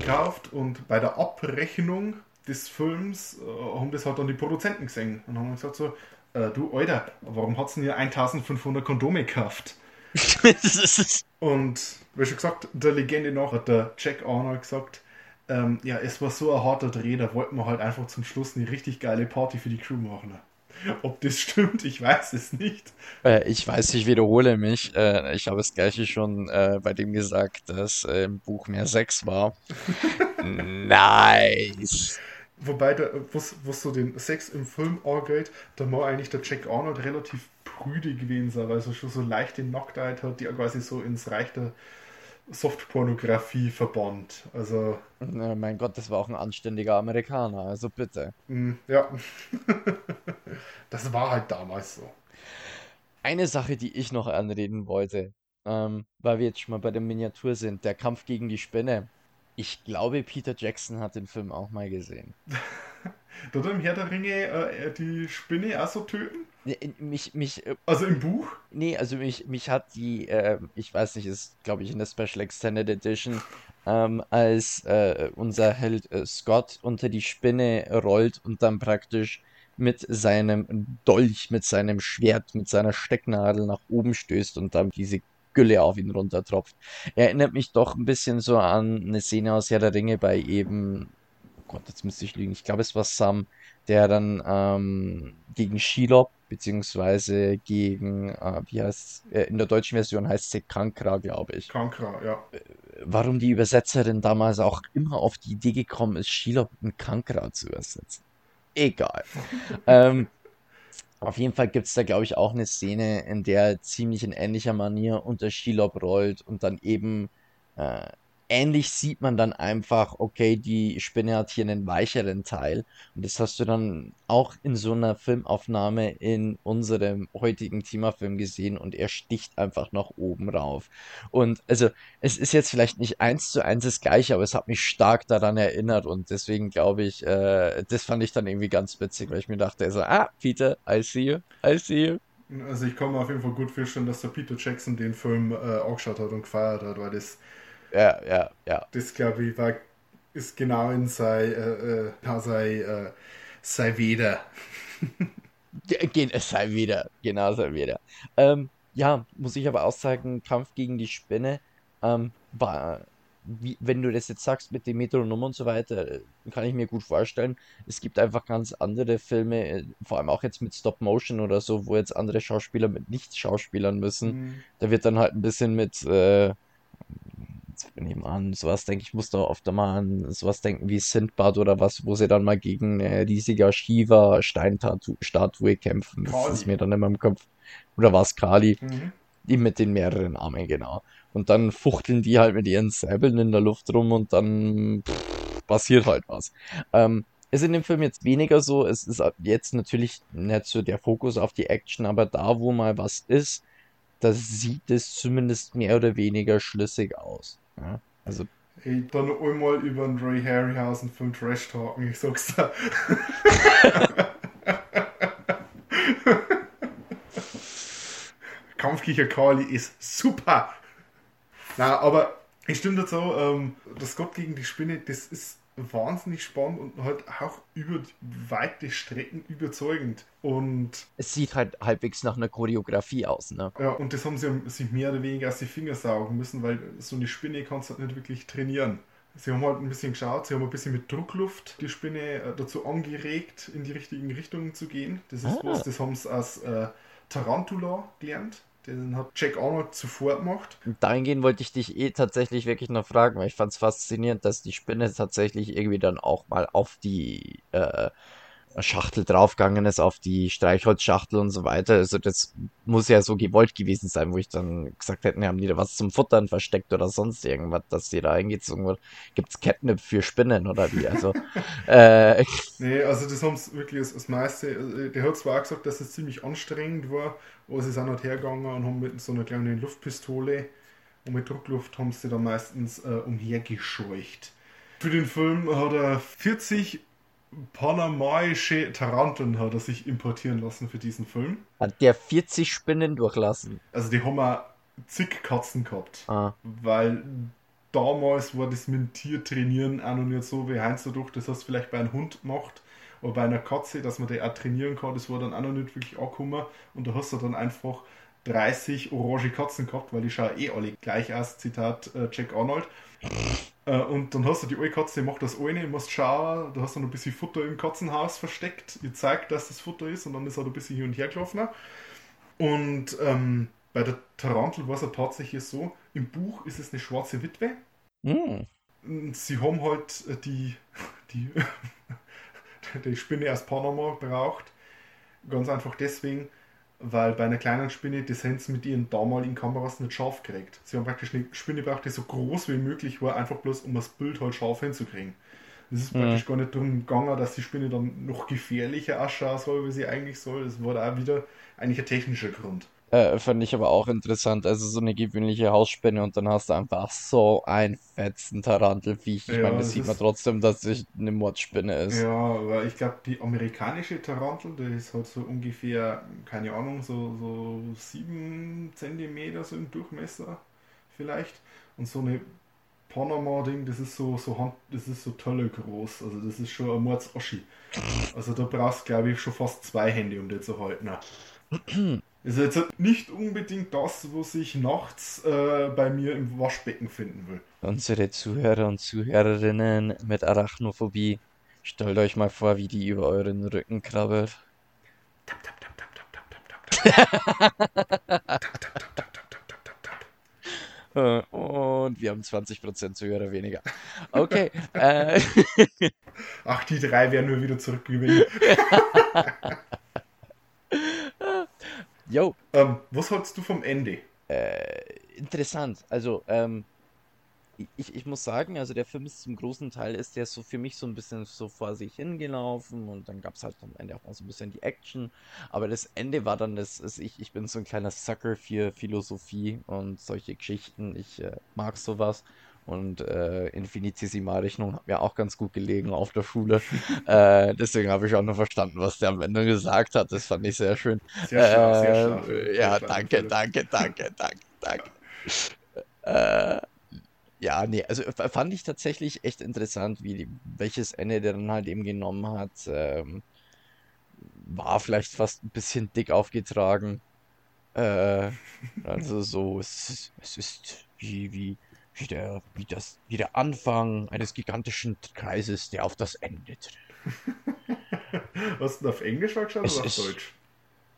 [SPEAKER 2] gekauft und bei der Abrechnung des Films äh, haben das halt dann die Produzenten gesehen und haben gesagt so, äh, du Alter, warum hat's denn hier 1500 Kondome gekauft? Und wie schon gesagt, der Legende nach hat der Jack Arnold gesagt, ähm, ja, es war so ein harter Dreh, da wollten wir halt einfach zum Schluss eine richtig geile Party für die Crew machen. Ob das stimmt, ich weiß es nicht.
[SPEAKER 1] Äh, ich weiß, ich wiederhole mich. Äh, ich habe das gleiche schon äh, bei dem gesagt, dass äh, im Buch mehr Sex war. Nice.
[SPEAKER 2] Wobei, was so den Sex im Film angeht, da war eigentlich der Jack Arnold relativ prüde gewesen sein, weil er schon so leichte Nacktheit hat, die er quasi so ins Reich der Softpornografie verbannt. Also,
[SPEAKER 1] Na, mein Gott, das war auch ein anständiger Amerikaner, also bitte.
[SPEAKER 2] mh, ja. das war halt damals so.
[SPEAKER 1] Eine Sache, die ich noch anreden wollte, ähm, weil wir jetzt schon mal bei der Miniatur sind, der Kampf gegen die Spinne. Ich glaube, Peter Jackson hat den Film auch mal gesehen.
[SPEAKER 2] Dort im Herr der Ringe äh, die Spinne auch so töten?
[SPEAKER 1] Mich, mich, äh,
[SPEAKER 2] Also im Buch?
[SPEAKER 1] nee, also mich, mich hat die, äh, ich weiß nicht, ist glaube ich in der Special Extended Edition, ähm, als äh, unser Held äh, Scott unter die Spinne rollt und dann praktisch mit seinem Dolch, mit seinem Schwert, mit seiner Stecknadel nach oben stößt und dann diese Gülle auf ihn runtertropft. Erinnert mich doch ein bisschen so an eine Szene aus Herr der Ringe bei eben, Gott, jetzt müsste ich lügen, ich glaube es war Sam, der dann ähm, gegen Shelob beziehungsweise gegen, äh, wie heißt äh, in der deutschen Version heißt sie Kankra, glaube ich.
[SPEAKER 2] Kankra, ja.
[SPEAKER 1] Warum die Übersetzerin damals auch immer auf die Idee gekommen ist, Shelob in Kankra zu übersetzen. Egal. ähm, auf jeden Fall gibt es da, glaube ich, auch eine Szene, in der ziemlich in ähnlicher Manier unter Shelob rollt und dann eben äh, ähnlich sieht man dann einfach, okay, die Spinne hat hier einen weicheren Teil. Und das hast du dann auch in so einer Filmaufnahme in unserem heutigen Themafilm gesehen und er sticht einfach nach oben rauf. Und also, es ist jetzt vielleicht nicht eins zu eins das gleiche, aber es hat mich stark daran erinnert und deswegen glaube ich, äh, das fand ich dann irgendwie ganz witzig, weil ich mir dachte, so, also, ah, Peter, I see you, I see you.
[SPEAKER 2] Also ich mir auf jeden Fall gut vorstellen, dass der Peter Jackson den Film äh, angeschaut hat und gefeiert hat, weil das
[SPEAKER 1] ja, ja, ja.
[SPEAKER 2] Das glaube ich war, ist genau in sein, äh, äh, sein, äh, sein Wieder.
[SPEAKER 1] Geht es sei wieder, genau sei wieder. Ähm, ja, muss ich aber auch sagen, Kampf gegen die Spinne ähm, war, wie, wenn du das jetzt sagst mit dem Metronom und so weiter, äh, kann ich mir gut vorstellen. Es gibt einfach ganz andere Filme, äh, vor allem auch jetzt mit Stop Motion oder so, wo jetzt andere Schauspieler mit Nicht-Schauspielern müssen. Mhm. Da wird dann halt ein bisschen mit äh, jetzt bin ich mal an sowas denke, ich muss da oft mal an sowas denken wie Sindbad oder was, wo sie dann mal gegen eine riesige Shiva-Steinstatue kämpfen. Das Kali. ist mir dann immer im Kopf. Oder war es Kali? Mhm. Die mit den mehreren Armen, genau. Und dann fuchteln die halt mit ihren Säbeln in der Luft rum und dann pff, passiert halt was. Ähm, ist in dem Film jetzt weniger so. Es ist jetzt natürlich nicht so der Fokus auf die Action, aber da, wo mal was ist, da sieht es zumindest mehr oder weniger schlüssig aus. Ja, also.
[SPEAKER 2] Dann einmal über den Ray Harryhausen Film Trash talken, ich sag's da. Kampfkicher Kali ist super. Na, aber ich stimme dazu, ähm, das Gott gegen die Spinne, das ist wahnsinnig spannend und halt auch über weite Strecken überzeugend. Und
[SPEAKER 1] es sieht halt halbwegs nach einer Choreografie aus, ne?
[SPEAKER 2] Ja, und das haben sie sich mehr oder weniger aus die Finger saugen müssen, weil so eine Spinne kannst du halt nicht wirklich trainieren. Sie haben halt ein bisschen geschaut, sie haben ein bisschen mit Druckluft die Spinne äh, dazu angeregt, in die richtigen Richtungen zu gehen. Das ist ah. was, das haben sie aus äh, Tarantula gelernt. Den hat Jack Arnold zuvor gemacht.
[SPEAKER 1] Dahingehend wollte ich dich eh tatsächlich wirklich noch fragen, weil ich fand es faszinierend, dass die Spinne tatsächlich irgendwie dann auch mal auf die äh, Schachtel draufgegangen ist, auf die Streichholzschachtel und so weiter. Also das muss ja so gewollt gewesen sein, wo ich dann gesagt hätte, haben die da was zum Futtern versteckt oder sonst irgendwas, dass die da eingezogen wird. Gibt es Catnip für Spinnen oder wie? Also,
[SPEAKER 2] äh, nee, also das haben sie wirklich das, das meiste, äh, der hat zwar auch gesagt, dass es ziemlich anstrengend war, aber sie sind halt hergegangen und haben mit so einer kleinen Luftpistole und mit Druckluft haben sie dann meistens äh, umhergescheucht. Für den Film hat er 40 panamaische Taranteln hat er sich importieren lassen für diesen Film.
[SPEAKER 1] Hat der 40 Spinnen durchlassen?
[SPEAKER 2] Also die haben auch zig Katzen gehabt. Ah. Weil damals war das mit dem Tier trainieren auch noch nicht so wie heutzutage. Das hast du vielleicht bei einem Hund gemacht, aber bei einer Katze, dass man die auch trainieren kann, das war dann auch noch nicht wirklich angekommen. Und da hast du dann einfach 30 orange Katzen gehabt, weil die schauen eh alle gleich aus. Zitat äh, Jack Arnold. Äh, und dann hast du die eine Katze, die macht das eine, musst schauen, du hast dann ein bisschen Futter im Katzenhaus versteckt, ihr zeigt, dass das Futter ist und dann ist er ein bisschen hin und her gelaufen. Und ähm, bei der Tarantel war es ja tatsächlich so, im Buch ist es eine schwarze Witwe. Mm. Sie haben halt äh, die, die, die Spinne aus Panama braucht. Ganz einfach deswegen, weil bei einer kleinen Spinne, das haben sie mit ihren damaligen Kameras nicht scharf gekriegt. Sie haben praktisch eine Spinne braucht, die so groß wie möglich war, einfach bloß um das Bild halt scharf hinzukriegen. Es ist praktisch gar nicht darum gegangen, dass die Spinne dann noch gefährlicher ausschauen soll, wie sie eigentlich soll. Das war da auch wieder eigentlich ein technischer Grund.
[SPEAKER 1] Äh, fand ich aber auch interessant. Also so eine gewöhnliche Hausspinne und dann hast du einfach so ein fetzen Tarantelfiech. Ich ja, meine, das sieht man trotzdem, dass es eine Mordspinne ist.
[SPEAKER 2] Ja, aber ich glaube, die amerikanische Tarantel, die ist halt so ungefähr, keine Ahnung, so, so 7 cm so im Durchmesser vielleicht. Und so eine Panama-Ding, das ist so, so Hand, das ist so tolle groß. Also das ist schon ein Mordsoschi. Also da brauchst glaube ich schon fast zwei Hände, um den zu halten. Ist jetzt nicht unbedingt das, was ich nachts äh, bei mir im Waschbecken finden will.
[SPEAKER 1] Unsere Zuhörer und Zuhörerinnen mit Arachnophobie, stellt euch mal vor, wie die über euren Rücken krabbelt.
[SPEAKER 2] Tap, tap, tap, tap, tap, tap, tap, tap.
[SPEAKER 1] Äh, und wir haben 20% Zuhörer weniger. Okay. Äh.
[SPEAKER 2] Ach, die drei werden nur wieder zurückgewinnen.
[SPEAKER 1] yo,
[SPEAKER 2] ähm, was hältst du vom Ende?
[SPEAKER 1] interessant. Also, ähm, ich, ich muss sagen, also der Film ist zum großen Teil ist der so für mich so ein bisschen so vor sich hingelaufen und dann gab es halt am Ende auch mal so ein bisschen die Action. Aber das Ende war dann das, ist ich, ich bin so ein kleiner Sucker für Philosophie und solche Geschichten. Ich äh, mag sowas. Und äh, Infinitesimalrechnung hat mir auch ganz gut gelegen auf der Schule. äh, deswegen habe ich auch nur verstanden, was der am Ende gesagt hat. Das fand ich sehr schön.
[SPEAKER 2] Sehr schlau, sehr
[SPEAKER 1] Äh.
[SPEAKER 2] Sehr
[SPEAKER 1] ja,
[SPEAKER 2] schlau,
[SPEAKER 1] danke,
[SPEAKER 2] Philipp.
[SPEAKER 1] danke, danke, danke, danke. Äh, ja, nee, also fand ich tatsächlich echt interessant, wie welches Ende der dann halt eben genommen hat. Ähm, war vielleicht fast ein bisschen dick aufgetragen. Äh, also so, es ist, es ist wie, wie, wie der, wie das, wie der Anfang eines gigantischen Kreises, der auf das Ende tritt.
[SPEAKER 2] Hast du auf Englisch angeschaut
[SPEAKER 1] Es
[SPEAKER 2] oder auf Deutsch?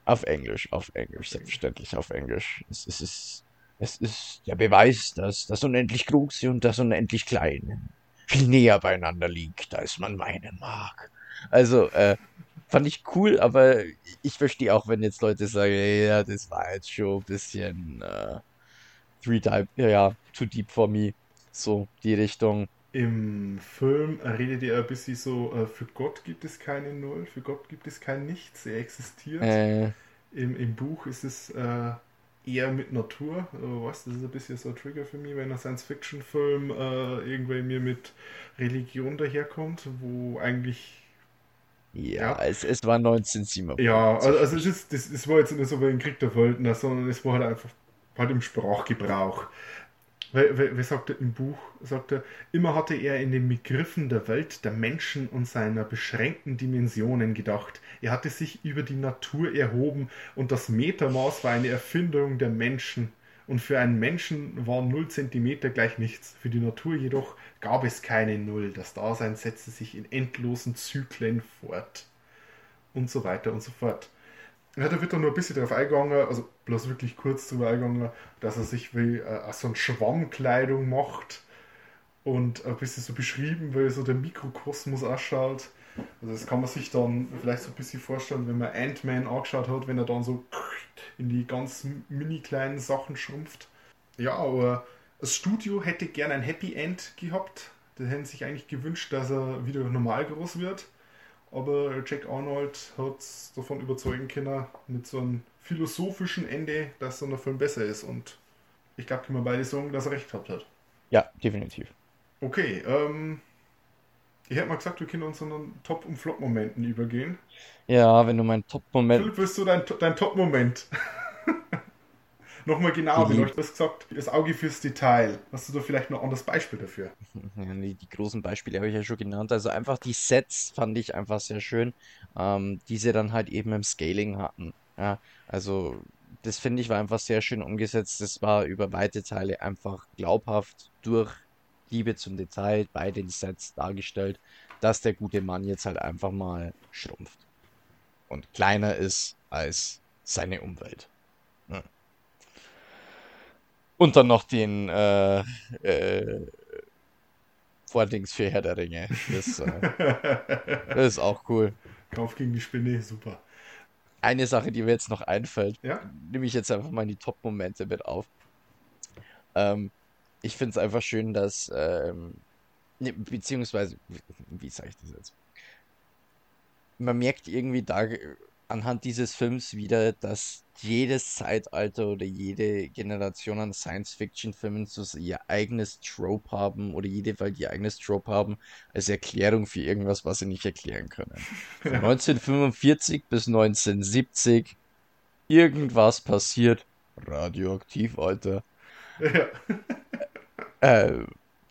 [SPEAKER 1] Auf Englisch, auf Englisch, selbstverständlich auf Englisch. Es, es ist, es ist der Beweis, dass das unendlich Große und das unendlich Kleine viel näher beieinander liegt, als man meinen mag. Also, äh, fand ich cool, aber ich verstehe auch, wenn jetzt Leute sagen, ja, das war jetzt schon ein bisschen äh, three type, ja, ja, too deep for me. So, die Richtung.
[SPEAKER 2] Im Film redet ihr ein bisschen so, äh, für Gott gibt es keine Null, für Gott gibt es kein Nichts, er existiert.
[SPEAKER 1] Äh,
[SPEAKER 2] Im, Im Buch ist es äh, eher mit Natur. Äh, weißt, das ist ein bisschen so ein Trigger für mich, wenn ein Science-Fiction-Film äh, irgendwie mir mit Religion daherkommt, wo eigentlich.
[SPEAKER 1] ja,
[SPEAKER 2] Ja.
[SPEAKER 1] Es, es war 1957.
[SPEAKER 2] Ja, also, also es, ist, das, es war jetzt nicht so wie ein Krieg der Welten, sondern es war halt einfach halt im Sprachgebrauch. Weil, weil, weil sagt er im Buch, sagt er, immer hatte er in den Begriffen der Welt, der Menschen und seiner beschränkten Dimensionen gedacht. Er hatte sich über die Natur erhoben und das Metermaß war eine Erfindung der Menschen. Und für einen Menschen war 0 cm gleich nichts. Für die Natur jedoch gab es keine Null. Das Dasein setzte sich in endlosen Zyklen fort. Und so weiter und so fort. Ja, da wird dann nur ein bisschen drauf eingegangen, also bloß wirklich kurz drüber eingegangen, dass er sich wie äh, so eine Schwammkleidung macht und ein bisschen so beschrieben, weil so der Mikrokosmos ausschaut. Also das kann man sich dann vielleicht so ein bisschen vorstellen, wenn man Ant-Man angeschaut hat, wenn er dann so in die ganz mini kleinen Sachen schrumpft. Ja, aber das Studio hätte gern ein Happy End gehabt. Die hätten sich eigentlich gewünscht, dass er wieder normal groß wird. Aber Jack Arnold hat es davon überzeugen können, mit so einem philosophischen Ende, dass so ein Film besser ist. Und ich glaube, können wir beide sagen, dass er recht gehabt hat.
[SPEAKER 1] Ja, definitiv.
[SPEAKER 2] Okay, ähm, ich hätte mal gesagt, wir können uns zu den Top- und Flop-Momenten übergehen.
[SPEAKER 1] Ja, wenn du meinen Top-Moment
[SPEAKER 2] Philipp, willst du dein, dein Top-Moment? Nochmal genau, wie
[SPEAKER 1] Mhm.
[SPEAKER 2] ich das gesagt? Das Auge fürs Detail. Hast du da vielleicht noch ein anderes Beispiel dafür?
[SPEAKER 1] Die, die großen Beispiele habe ich ja schon genannt. Also einfach die Sets fand ich einfach sehr schön, ähm, die sie dann halt eben im Scaling hatten. Ja, also das finde ich war einfach sehr schön umgesetzt. Das war über weite Teile einfach glaubhaft durch Liebe zum Detail bei den Sets dargestellt, dass der gute Mann jetzt halt einfach mal schrumpft und kleiner ist als seine Umwelt. Ja. Und dann noch den äh, äh, Vordings für Herr der Ringe. Das, äh, das ist auch cool.
[SPEAKER 2] Kampf gegen die Spinne, super.
[SPEAKER 1] Eine Sache, die mir jetzt noch einfällt,
[SPEAKER 2] Ja?
[SPEAKER 1] nehme ich jetzt einfach mal in die Top-Momente mit auf. Ähm, ich finde es einfach schön, dass, ähm, ne, beziehungsweise, wie sage ich das jetzt? Man merkt irgendwie da anhand dieses Films wieder, dass jedes Zeitalter oder jede Generation an Science-Fiction-Filmen so ihr eigenes Trope haben oder jede Welt ihr eigenes Trope haben als Erklärung für irgendwas, was sie nicht erklären können. Von 1945 bis 1970 irgendwas passiert. Radioaktiv, Alter.
[SPEAKER 2] Ja.
[SPEAKER 1] Äh,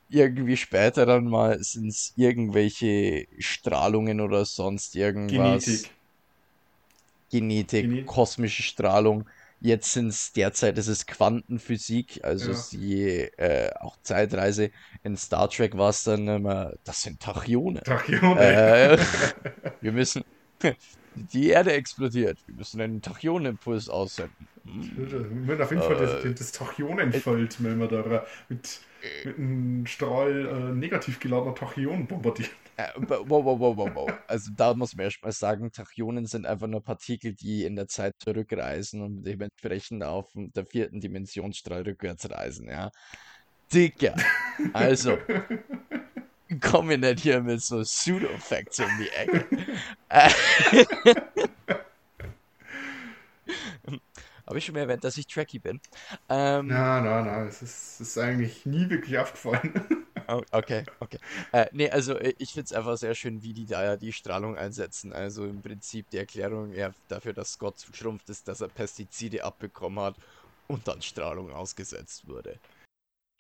[SPEAKER 1] irgendwie später dann mal sind es irgendwelche Strahlungen oder sonst irgendwas.
[SPEAKER 2] Genetik.
[SPEAKER 1] Genetik,
[SPEAKER 2] Gene-
[SPEAKER 1] kosmische Strahlung. Jetzt sind es derzeit ist es Quantenphysik, also
[SPEAKER 2] Ja.
[SPEAKER 1] die äh, auch Zeitreise. In Star Trek war es dann immer, das sind Tachyonen.
[SPEAKER 2] Tachyon.
[SPEAKER 1] Äh, wir müssen, die Erde explodiert, wir müssen einen Tachyonenimpuls aussenden.
[SPEAKER 2] Wir müssen auf jeden Fall
[SPEAKER 1] Äh,
[SPEAKER 2] das, das Tachyonenfeld, wenn wir da mit, mit einem Strahl äh, negativ geladener Tachyon bombardieren.
[SPEAKER 1] Wow, wow, wow, wow, wow. Also da muss man erstmal sagen, Tachyonen sind einfach nur Partikel, die in der Zeit zurückreisen und dementsprechend auf der vierten Dimensionsstrahl rückwärts reisen, ja. Dicker. Also, komm mir nicht hier mit so Pseudo-Facts um die Ecke. Habe ich schon mal erwähnt, dass ich tracky bin? Ähm,
[SPEAKER 2] Na, na, na, es ist, es ist eigentlich nie wirklich aufgefallen.
[SPEAKER 1] Oh, okay, okay. Äh, nee, also äh, ich finde es einfach sehr schön, wie die da ja die Strahlung einsetzen. Also im Prinzip die Erklärung ja, dafür, dass Scott schrumpft, ist, dass er Pestizide abbekommen hat und dann Strahlung ausgesetzt wurde.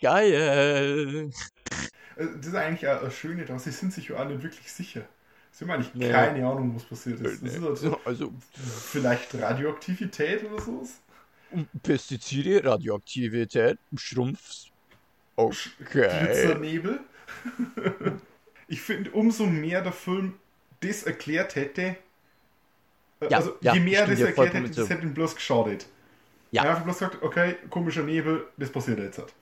[SPEAKER 1] Geil!
[SPEAKER 2] Äh, Das ist eigentlich das Schöne daran, sie sind sich ja nicht wirklich sicher. Sie haben eigentlich
[SPEAKER 1] Nee.
[SPEAKER 2] keine Ahnung, was passiert ist. Das ist halt so,
[SPEAKER 1] Also
[SPEAKER 2] vielleicht Radioaktivität oder so.
[SPEAKER 1] Pestizide, Radioaktivität, Schrumpf. Okay.
[SPEAKER 2] Glitzernebel. ich finde, umso mehr der Film das erklärt hätte, äh,
[SPEAKER 1] Ja,
[SPEAKER 2] also
[SPEAKER 1] ja,
[SPEAKER 2] je mehr das erklärt hätte, das hätte ihm bloß geschadet.
[SPEAKER 1] Ja.
[SPEAKER 2] Er hat bloß gesagt, okay, komischer Nebel, das passiert jetzt. Halt.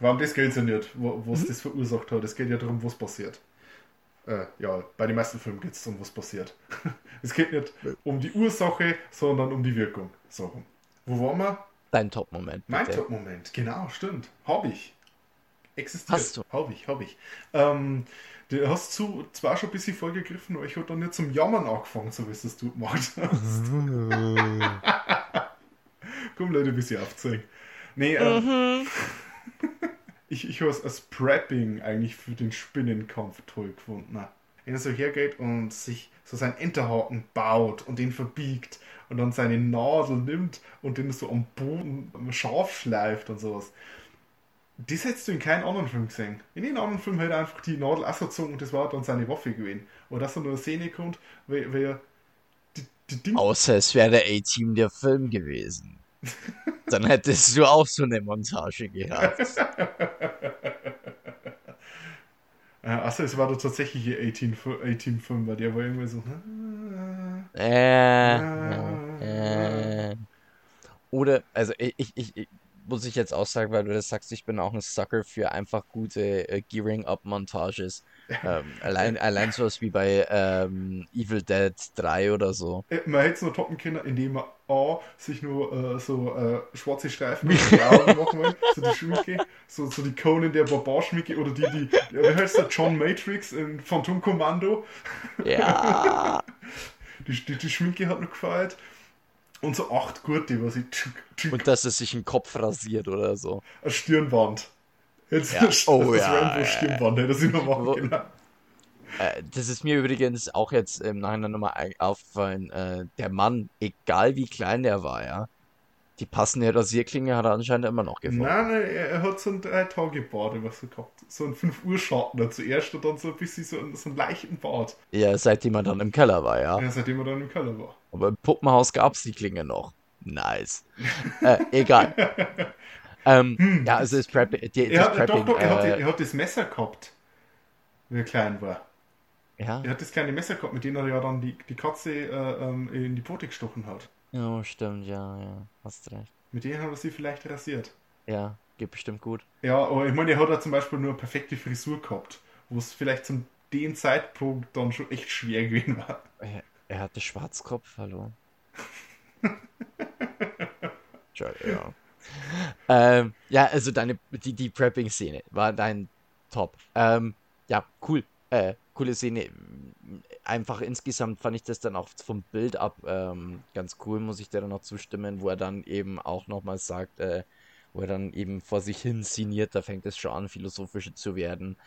[SPEAKER 2] Warum das geht ja nicht, wo, was
[SPEAKER 1] Mhm.
[SPEAKER 2] das verursacht hat. Es geht ja darum, was passiert. Äh, ja, bei den meisten Filmen geht es um was passiert. es geht nicht um die Ursache, sondern um die Wirkung. So. Wo waren wir?
[SPEAKER 1] Dein Top-Moment.
[SPEAKER 2] Mein. Top-Moment, genau, stimmt. Hab ich. Existiert.
[SPEAKER 1] Hast du?
[SPEAKER 2] Hab ich, hab ich. Ähm, du hast zu, zwar schon ein bisschen vorgegriffen, aber ich habe dann nicht zum Jammern angefangen, so wie es du gemacht hast. Komm, Leute, ein bisschen aufzeigen. Nee, ähm, ich, ich habe es als Prepping eigentlich für den Spinnenkampf toll gefunden. Wenn er so hergeht und sich so seinen Enterhaken baut und den verbiegt und dann seine Nadel nimmt und den so am Boden scharf schleift und sowas. Das hättest du in keinem anderen Film gesehen. In jedem anderen Film hätte er einfach die Nadel ausgezogen und das war dann seine Waffe gewesen. Oder dass er nur eine Szene kommt, weil, weil die, die Dinge
[SPEAKER 1] Außer es wäre der A-Team der Film gewesen. Dann hättest du auch so eine Montage gehabt.
[SPEAKER 2] Äh, achso, es war der tatsächliche 18-Film, weil der war irgendwie so.
[SPEAKER 1] Äh, äh. Oder, also ich, ich, ich- muss ich jetzt auch sagen, weil du das sagst, ich bin auch ein Sucker für einfach gute äh, Gearing-Up-Montages. Ähm, allein, allein sowas wie bei ähm, Evil Dead 3 oder so.
[SPEAKER 2] Äh, Man hätte es nur toppen können, indem man A, sich nur äh, so äh, schwarze Streifen auf die Augen machen will, so die Schminke, so, so die Conan der Barbar-Schminke oder die, die, ja, wie heißt der, John Matrix in Phantom Commando,
[SPEAKER 1] Ja.
[SPEAKER 2] die, die, die Schminke hat noch gefeiert. Und so acht Gurte, was ich tschuk, tschuk,
[SPEAKER 1] Und dass er sich den Kopf rasiert oder so.
[SPEAKER 2] eine Stirnband. Jetzt
[SPEAKER 1] Ja.
[SPEAKER 2] das,
[SPEAKER 1] Oh
[SPEAKER 2] das
[SPEAKER 1] ja,
[SPEAKER 2] Rainbow
[SPEAKER 1] ja,
[SPEAKER 2] Stirnband, hätte das immer machen
[SPEAKER 1] Wo-
[SPEAKER 2] genau.
[SPEAKER 1] Äh, das ist mir übrigens auch jetzt im Nachhinein nochmal aufgefallen. Äh, der Mann, egal wie klein der war, ja, die passende Rasierklinge hat er anscheinend immer noch gefunden.
[SPEAKER 2] Nein, nein, er, er hat so ein drei Tage Bad was so gehabt. So ein 5 Uhr Schatten zuerst und dann so ein bisschen so, so einen leichten Bart.
[SPEAKER 1] Ja, seitdem er dann im Keller war, ja.
[SPEAKER 2] Ja, seitdem er dann im Keller war.
[SPEAKER 1] Aber im Puppenhaus gab's die Klinge noch. Nice. äh, egal. Ähm, ja, also das Prepping, die,
[SPEAKER 2] Hm. Er hat, doch,
[SPEAKER 1] Prepping,
[SPEAKER 2] doch, er, hat,
[SPEAKER 1] äh,
[SPEAKER 2] er hat das Messer gehabt, wie er klein war.
[SPEAKER 1] ja,
[SPEAKER 2] Er hat das kleine Messer gehabt, mit dem er ja dann die, die Katze äh, ähm, in die Pfote gestochen hat.
[SPEAKER 1] Oh, stimmt, ja, ja, hast recht.
[SPEAKER 2] Mit denen hat er sie vielleicht rasiert.
[SPEAKER 1] Ja, geht bestimmt gut.
[SPEAKER 2] Ja, aber ich meine, er hat ja zum Beispiel nur eine perfekte Frisur gehabt, wo es vielleicht zum dem Zeitpunkt dann schon echt schwer gewesen war.
[SPEAKER 1] Er, er hatte Schwarzkopf, hallo. Entschuldigung. Ähm, ja, also deine, die, die Prepping-Szene war dein Top. Ähm, ja, cool. Äh, coole Szene. Einfach insgesamt fand ich das dann auch vom Bild ab ähm, ganz cool, muss ich dir dann noch zustimmen, wo er dann eben auch nochmal sagt, äh, wo er dann eben vor sich hin sinniert, da fängt es schon an, philosophisch zu werden.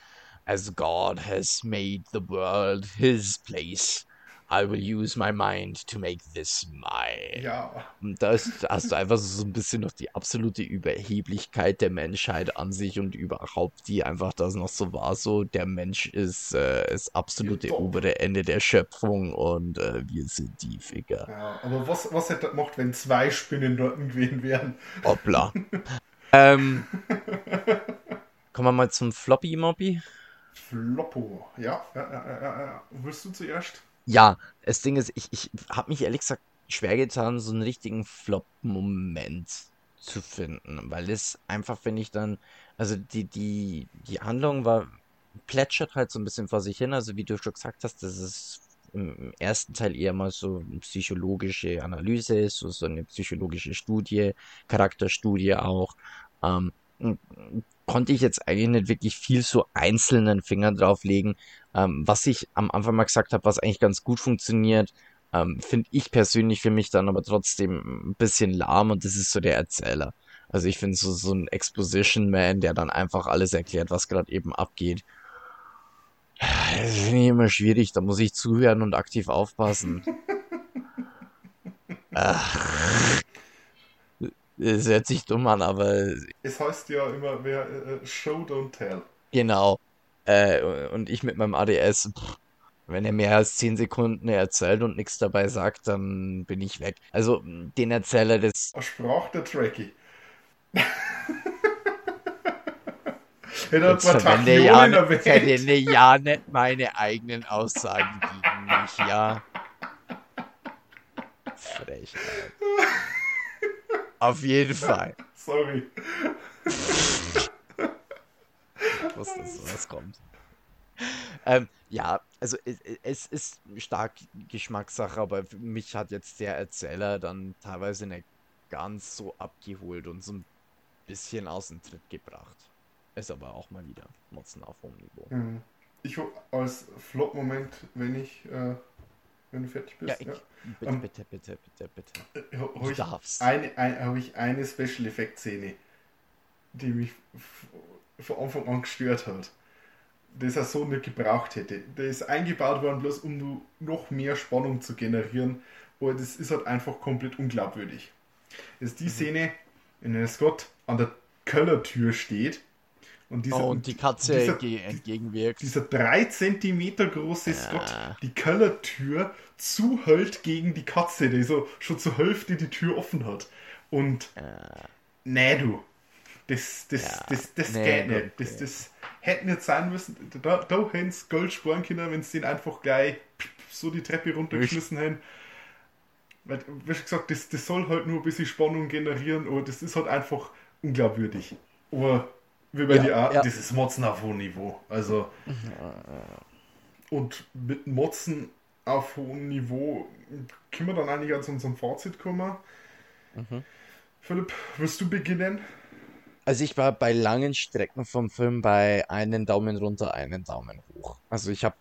[SPEAKER 1] As God has made the world his place. I will use my mind to make this mine.
[SPEAKER 2] Ja,
[SPEAKER 1] Und da hast du einfach so ein bisschen noch die absolute Überheblichkeit der Menschheit an sich und überhaupt, die einfach das noch so war, so der Mensch ist äh, das absolute
[SPEAKER 2] Ja,
[SPEAKER 1] obere Ende der Schöpfung und äh, wir sind die Ficker.
[SPEAKER 2] ja. Aber was, was hätte er gemacht, wenn zwei Spinnen dort gewesen wären?
[SPEAKER 1] Hoppla. ähm, kommen wir mal zum Floppy Mobby.
[SPEAKER 2] Floppo. Ja, ja, ja, ja. Willst du zuerst?
[SPEAKER 1] Ja, das Ding ist, ich, ich habe mich ehrlich gesagt schwer getan, so einen richtigen Flop-Moment zu finden, weil es einfach, finde ich dann, also die, die, die Handlung war, plätschert halt so ein bisschen vor sich hin, also wie du schon gesagt hast, das ist im ersten Teil eher mal so eine psychologische Analyse ist, so, so eine psychologische Studie, Charakterstudie auch, ähm, konnte ich jetzt eigentlich nicht wirklich viel so einzelnen Finger drauflegen, ähm, was ich am Anfang mal gesagt habe, was eigentlich ganz gut funktioniert, ähm, finde ich persönlich für mich dann aber trotzdem ein bisschen lahm und das ist so der Erzähler. Also ich finde so, so ein Exposition Man, der dann einfach alles erklärt, was gerade eben abgeht. Das finde ich immer schwierig, da muss ich zuhören und aktiv aufpassen. Ach, es hört sich dumm an, aber
[SPEAKER 2] Es heißt ja immer, wer äh, Show don't tell.
[SPEAKER 1] Genau. Äh, und ich mit meinem ADS, pff, wenn er mehr als 10 Sekunden erzählt und nichts dabei sagt, dann bin ich weg. Also den Erzähler des.
[SPEAKER 2] Er sprach der Tracky. Hätte
[SPEAKER 1] Jetzt verwende ja,
[SPEAKER 2] erwähnt.
[SPEAKER 1] verwende ja nicht meine eigenen Aussagen gegen mich, ja. Frechheit. Auf jeden Fall.
[SPEAKER 2] Sorry.
[SPEAKER 1] Ich wusste, dass sowas kommt. Ähm, ja, also es, es ist stark Geschmackssache, aber für mich hat jetzt der Erzähler dann teilweise nicht ganz so abgeholt und so ein bisschen aus dem Tritt gebracht. Ist aber auch mal wieder Motzen auf hohem Niveau.
[SPEAKER 2] Mhm. Ich hab als Flop-Moment, wenn ich, äh, wenn du fertig
[SPEAKER 1] Ja,
[SPEAKER 2] bist,
[SPEAKER 1] ich,
[SPEAKER 2] ja,
[SPEAKER 1] bitte,
[SPEAKER 2] Ähm,
[SPEAKER 1] bitte, bitte, bitte, bitte.
[SPEAKER 2] Äh, ha-
[SPEAKER 1] Du
[SPEAKER 2] ich
[SPEAKER 1] darfst.
[SPEAKER 2] eine, ein, habe ich eine Special Effect Szene, die mich von Anfang an gestört hat. Das er so nicht gebraucht hätte. Der ist eingebaut worden, bloß um noch mehr Spannung zu generieren. Aber das ist halt einfach komplett unglaubwürdig. Das
[SPEAKER 1] Mhm.
[SPEAKER 2] ist die Szene, in der Scott an der Kellertür steht. Und, dieser,
[SPEAKER 1] Oh, und die Katze
[SPEAKER 2] dieser,
[SPEAKER 1] entge entgegenwirkt.
[SPEAKER 2] dieser 3 cm große Scott
[SPEAKER 1] Ja.
[SPEAKER 2] die Kellertür zuhält gegen die Katze, die so schon zur Hälfte die Tür offen hat. Und nee, du. Das, das,
[SPEAKER 1] Ja,
[SPEAKER 2] das, das
[SPEAKER 1] nee,
[SPEAKER 2] geht nicht. Das, das hätte nicht sein müssen. Da, da hätten sie Gold sparen können, wenn sie den einfach gleich so die Treppe runtergeschmissen hätten. Weil, wie gesagt, das, das soll halt nur ein bisschen Spannung generieren, aber das ist halt einfach unglaubwürdig. Aber wie bei
[SPEAKER 1] Ja,
[SPEAKER 2] dir auch,
[SPEAKER 1] ja.
[SPEAKER 2] das ist Motzen auf hohem Niveau. Also. Und mit Motzen auf hohem Niveau können wir dann eigentlich an unserem Fazit kommen.
[SPEAKER 1] Mhm.
[SPEAKER 2] Philipp, willst du beginnen?
[SPEAKER 1] Also ich war bei langen Strecken vom Film bei einen Daumen runter, einen Daumen hoch. Also ich habe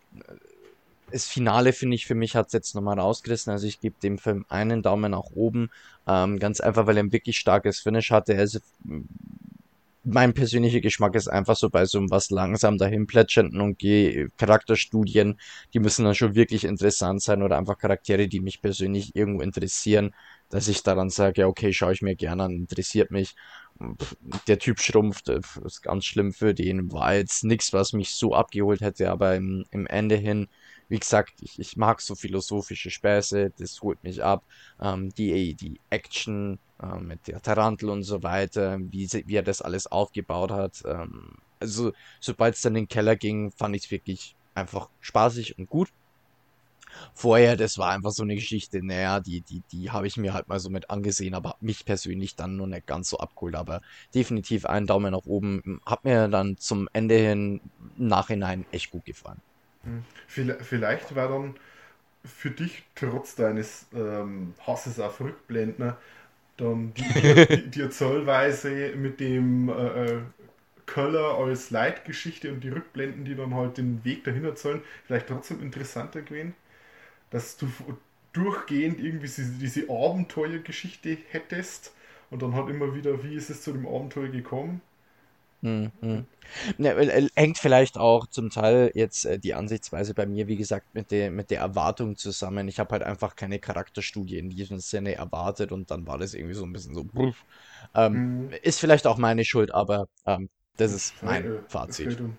[SPEAKER 1] das Finale finde ich für mich hat es jetzt nochmal rausgerissen. Also ich gebe dem Film einen Daumen nach oben, ähm, ganz einfach, weil er ein wirklich starkes Finish hatte. Also mein persönlicher Geschmack ist einfach so bei so was langsam dahin plätschernden und Ge- Charakterstudien, die müssen dann schon wirklich interessant sein oder einfach Charaktere, die mich persönlich irgendwo interessieren, dass ich daran sage, ja okay, schaue ich mir gerne an, interessiert mich. Der Typ schrumpft, äh, ist ganz schlimm für den, war jetzt nichts, was mich so abgeholt hätte, aber im, im Ende hin, wie gesagt, ich, ich mag so philosophische Späße, das holt mich ab. Ähm, die, die Action ähm, mit der Tarantel und so weiter, wie, sie, wie er das alles aufgebaut hat. Ähm, also, sobald es dann in den Keller ging, fand ich es wirklich einfach spaßig und gut. Vorher, das war einfach so eine Geschichte, naja, die, die, die habe ich mir halt mal so mit angesehen, aber mich persönlich dann nur nicht ganz so abgeholt. Aber definitiv einen Daumen nach oben. Hat mir dann zum Ende hin im Nachhinein echt gut gefallen.
[SPEAKER 2] Vielleicht vielleicht war dann für dich trotz deines ähm, Hasses auf Rückblenden dann die, die, Erzählweise mit dem äh, äh, Köller als Leitgeschichte und die Rückblenden, die dann halt den Weg dahin erzählen, vielleicht trotzdem interessanter gewesen, dass du durchgehend irgendwie diese, diese Abenteuergeschichte hättest und dann halt immer wieder, wie ist es zu dem Abenteuer gekommen?
[SPEAKER 1] Hm, hm. Ne, hängt vielleicht auch zum Teil jetzt äh, die Ansichtsweise bei mir, wie gesagt, mit der, mit der Erwartung zusammen. Ich habe halt einfach keine Charakterstudie in diesem Sinne erwartet und dann war das irgendwie so ein bisschen so. Ähm,
[SPEAKER 2] Mhm.
[SPEAKER 1] ist vielleicht auch meine Schuld, aber ähm, das ist mein
[SPEAKER 2] Es
[SPEAKER 1] Fazit.
[SPEAKER 2] geht um,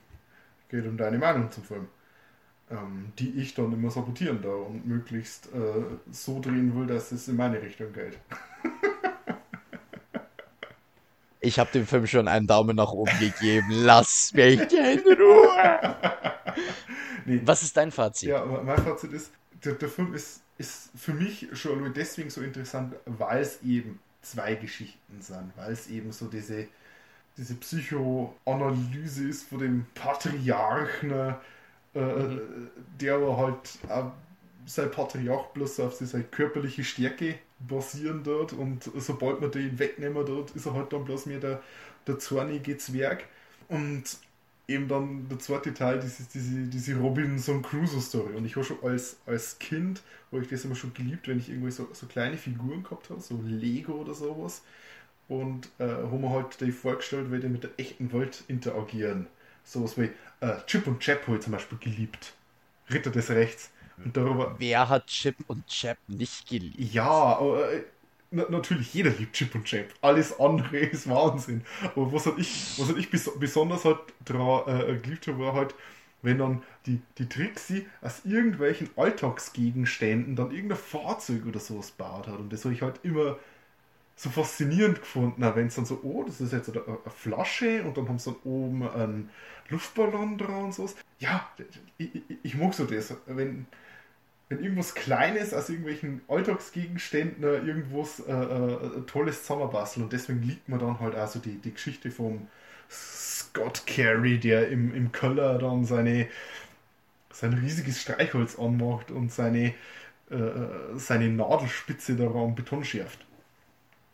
[SPEAKER 2] geht um deine Meinung zum Film, ähm, die ich dann immer sabotieren da und möglichst äh, so drehen will, dass es in meine Richtung geht.
[SPEAKER 1] Ich habe dem Film schon einen Daumen nach oben gegeben. Lass mich in Ruhe.
[SPEAKER 2] Nee,
[SPEAKER 1] Was ist dein Fazit?
[SPEAKER 2] Ja, mein Fazit ist, der, der Film ist, ist für mich schon nur deswegen so interessant, weil es eben zwei Geschichten sind, weil es eben so diese, diese Psychoanalyse ist von dem Patriarchen, äh,
[SPEAKER 1] Mhm.
[SPEAKER 2] der aber halt auch sein Patriarch bloß auf seine körperliche Stärke basieren dort und sobald man den wegnehmen dort, ist er halt dann bloß mehr der, der zornige Zwerg und eben dann der zweite Teil, diese, diese, diese Robinson Crusoe Story. Und ich habe schon als, als Kind, habe ich das immer schon geliebt, wenn ich irgendwie so, so kleine Figuren gehabt habe, so Lego oder sowas. Und äh, haben wir halt die vorgestellt, wie die mit der echten Welt interagieren. Sowas wie äh, Chip und Chap habe ich zum Beispiel geliebt. Ritter des Rechts. Darüber,
[SPEAKER 1] Wer hat Chip und Chap nicht geliebt?
[SPEAKER 2] ja, aber, äh, na, natürlich, jeder liebt Chip und Chap. Alles andere ist Wahnsinn. Aber was halt ich, was halt ich bes besonders halt dran äh, geliebt habe, war halt, wenn dann die, die Trixie aus irgendwelchen Alltagsgegenständen dann irgendein Fahrzeug oder sowas baut hat. Und das habe ich halt immer so faszinierend gefunden, wenn es dann so, oh, das ist jetzt eine, eine Flasche und dann haben sie dann oben einen Luftballon dran und sowas. Ja, ich, ich, ich mag so das. Wenn, wenn irgendwas Kleines aus irgendwelchen Alltagsgegenständen irgendwas äh, äh, Tolles zusammenbasteln und deswegen liegt mir dann halt also die, die Geschichte vom Scott Carey, der im, im Keller dann seine sein riesiges Streichholz anmacht und seine, äh, äh, seine Nadelspitze da am Beton schärft.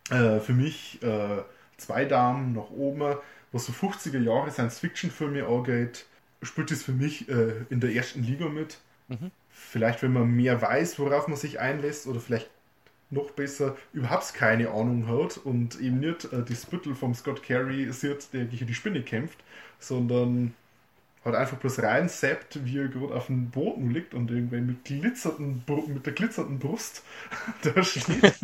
[SPEAKER 2] Äh, für mich äh, zwei Daumen nach oben, was so 50er Jahre Science-Fiction-Filme angeht, spielt es für mich in der ersten Liga mit. Vielleicht, wenn man mehr weiß, worauf man sich einlässt, oder vielleicht noch besser überhaupt keine Ahnung hat und eben nicht äh, die Spittel vom Scott Carey sieht, der gegen die Spinne kämpft, sondern halt einfach bloß rein seppt, wie er gerade auf dem Boden liegt und irgendwie mit, glitzernden, Bru- mit der glitzernden Brust da steht.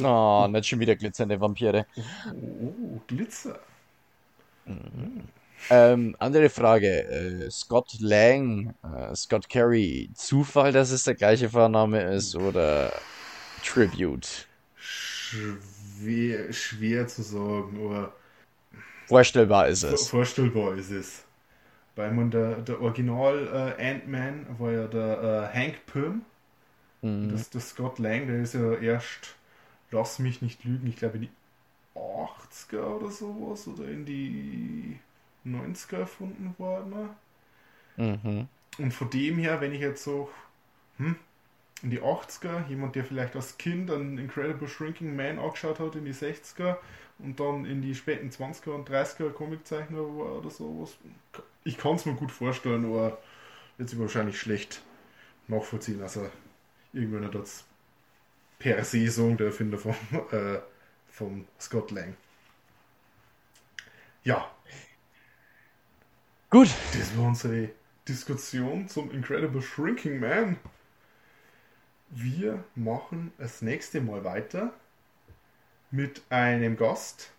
[SPEAKER 1] Oh, nicht schon wieder glitzernde Vampire.
[SPEAKER 2] Oh, Glitzer.
[SPEAKER 1] Ähm, andere Frage. Äh, Scott Lang, äh, Scott Carey, Zufall, dass es der gleiche Vorname ist oder Tribute?
[SPEAKER 2] Schwer, schwer zu sagen, aber
[SPEAKER 1] Vorstellbar ist es.
[SPEAKER 2] vorstellbar ist es. Weil man der, der Original äh, Ant-Man war ja der äh, Hank Pym.
[SPEAKER 1] Mhm.
[SPEAKER 2] Das, das Scott Lang, der ist ja erst, lass mich nicht lügen, ich glaube in die 80er oder sowas oder in die 90er erfunden worden.
[SPEAKER 1] Mhm.
[SPEAKER 2] Und von dem her, wenn ich jetzt so hm, in die 80er, jemand, der vielleicht als Kind einen Incredible Shrinking Man angeschaut hat in die 60er und dann in die späten 20er und 30er Comiczeichner war oder sowas, ich kann es mir gut vorstellen, aber wird sich wahrscheinlich schlecht nachvollziehen. Also irgendwann hat das per se sagen, der Erfinder vom, äh, vom Scott Lang. Ja,
[SPEAKER 1] Gut.
[SPEAKER 2] das war unsere Diskussion zum Incredible Shrinking Man. Wir machen das nächste Mal weiter mit einem Gast.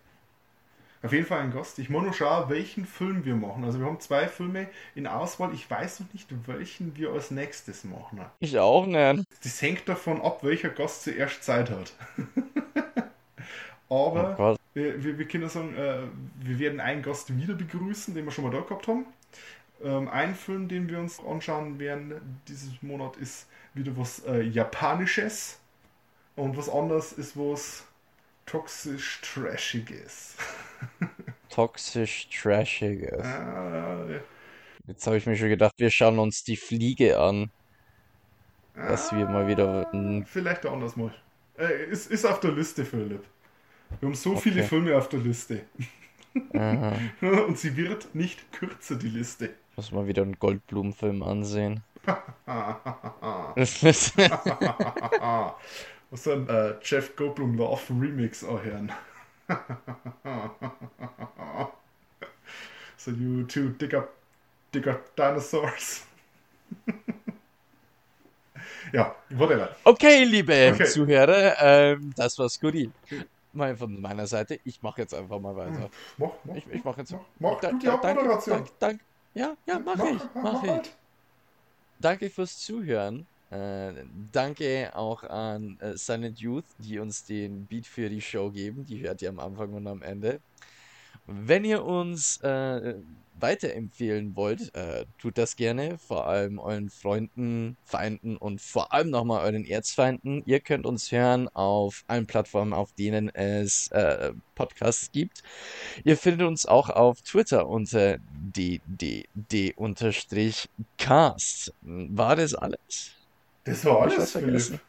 [SPEAKER 2] Auf jeden Fall ein Gast. Ich muss nur schauen, welchen Film wir machen. Also wir haben zwei Filme in Auswahl. Ich weiß noch nicht, welchen wir als nächstes machen.
[SPEAKER 1] Ich auch nicht.
[SPEAKER 2] Das hängt davon ab, welcher Gast zuerst Zeit hat.
[SPEAKER 1] Oh
[SPEAKER 2] Aber
[SPEAKER 1] Gott.
[SPEAKER 2] wir, wir, wir können sagen, äh, wir werden einen Gast wieder begrüßen, den wir schon mal da gehabt haben. Ähm, ein Film, den wir uns anschauen werden dieses Monat, ist wieder was äh, Japanisches. Und was anderes ist was toxisch Trashiges.
[SPEAKER 1] Toxisch Trashiges.
[SPEAKER 2] Ah,
[SPEAKER 1] Jetzt habe ich mir schon gedacht, wir schauen uns die Fliege an. Dass wir mal wieder. hm,
[SPEAKER 2] vielleicht auch anders mal. Äh, ist, ist auf der Liste, Philipp. Wir haben so viele
[SPEAKER 1] Okay.
[SPEAKER 2] Filme auf der Liste. Und sie wird nicht kürzer, die Liste.
[SPEAKER 1] Muss mal wieder einen Goldblumenfilm ansehen.
[SPEAKER 2] Was ein äh, Jeff Goldblum Love Remix anhören. so you two dig up, dig up dinosaurs. ja, whatever.
[SPEAKER 1] Okay, liebe
[SPEAKER 2] Okay.
[SPEAKER 1] Zuhörer, ähm, das war skurril. Mal von meiner Seite, ich mache jetzt einfach mal weiter.
[SPEAKER 2] Mach, mach,
[SPEAKER 1] Ich, ich mache jetzt.
[SPEAKER 2] mach, mach
[SPEAKER 1] Da-
[SPEAKER 2] du die
[SPEAKER 1] da- danke,
[SPEAKER 2] Abmoderation.
[SPEAKER 1] danke, danke. Ja, ja, mach, ich. Mach, ich.
[SPEAKER 2] halt.
[SPEAKER 1] Danke fürs Zuhören. Äh, danke auch an äh, Silent Youth, die uns den Beat für die Show geben. Die hört ihr am Anfang und am Ende. Wenn ihr uns äh, weiterempfehlen wollt, äh, tut das gerne. Vor allem euren Freunden, Feinden und vor allem nochmal euren Erzfeinden. Ihr könnt uns hören auf allen Plattformen, auf denen es äh, Podcasts gibt. Ihr findet uns auch auf Twitter unter ddd-cast. War das alles?
[SPEAKER 2] Das war alles? Philipp.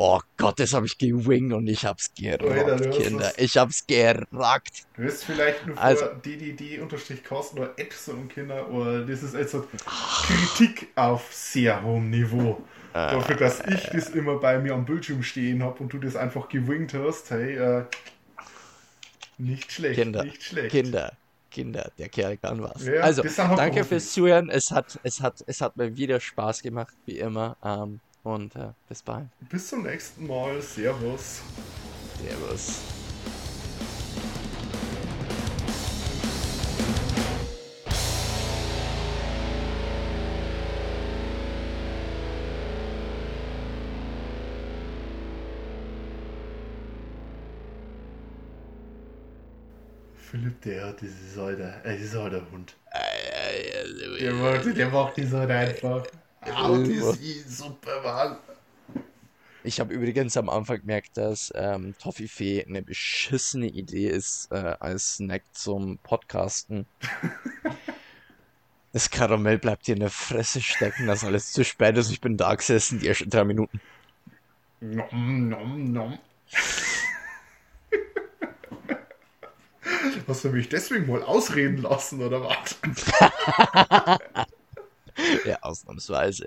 [SPEAKER 1] Oh Gott, das habe ich gewingt und ich hab's
[SPEAKER 2] Alter,
[SPEAKER 1] gerockt,
[SPEAKER 2] hast
[SPEAKER 1] Kinder. Ich hab's gerockt.
[SPEAKER 2] Du wirst vielleicht nur für
[SPEAKER 1] Also-
[SPEAKER 2] ddd-cast oder Epson Kinder oder das ist also Kritik auf sehr hohem Niveau.
[SPEAKER 1] Äh,
[SPEAKER 2] Dafür, dass ich das immer bei mir am Bildschirm stehen habe und du das einfach gewinkt hast, hey, äh, nicht schlecht,
[SPEAKER 1] Kinder,
[SPEAKER 2] nicht schlecht.
[SPEAKER 1] Kinder, Kinder, der Kerl kann was.
[SPEAKER 2] Ja,
[SPEAKER 1] also, danke fürs Zuhören. Es hat, es hat, es hat mir wieder Spaß gemacht, wie immer. Ähm, und äh, bis bald.
[SPEAKER 2] Bis zum nächsten Mal. Servus.
[SPEAKER 1] Servus.
[SPEAKER 2] Philipp, der, halt ein, das ist halt ein Hund.
[SPEAKER 1] Äh,
[SPEAKER 2] Der macht, der macht das halt einfach. Au, das ist super, Mann.
[SPEAKER 1] Ich habe übrigens am Anfang gemerkt, dass ähm, Toffifee eine beschissene Idee ist äh, als Snack zum Podcasten. Das Karamell bleibt dir in der Fresse stecken, das ist alles zu spät ist. Ich bin da gesessen, die ersten drei Minuten.
[SPEAKER 2] Nom, nom, nom. Hast du mich deswegen mal ausreden lassen, oder was?
[SPEAKER 1] Ja, ausnahmsweise.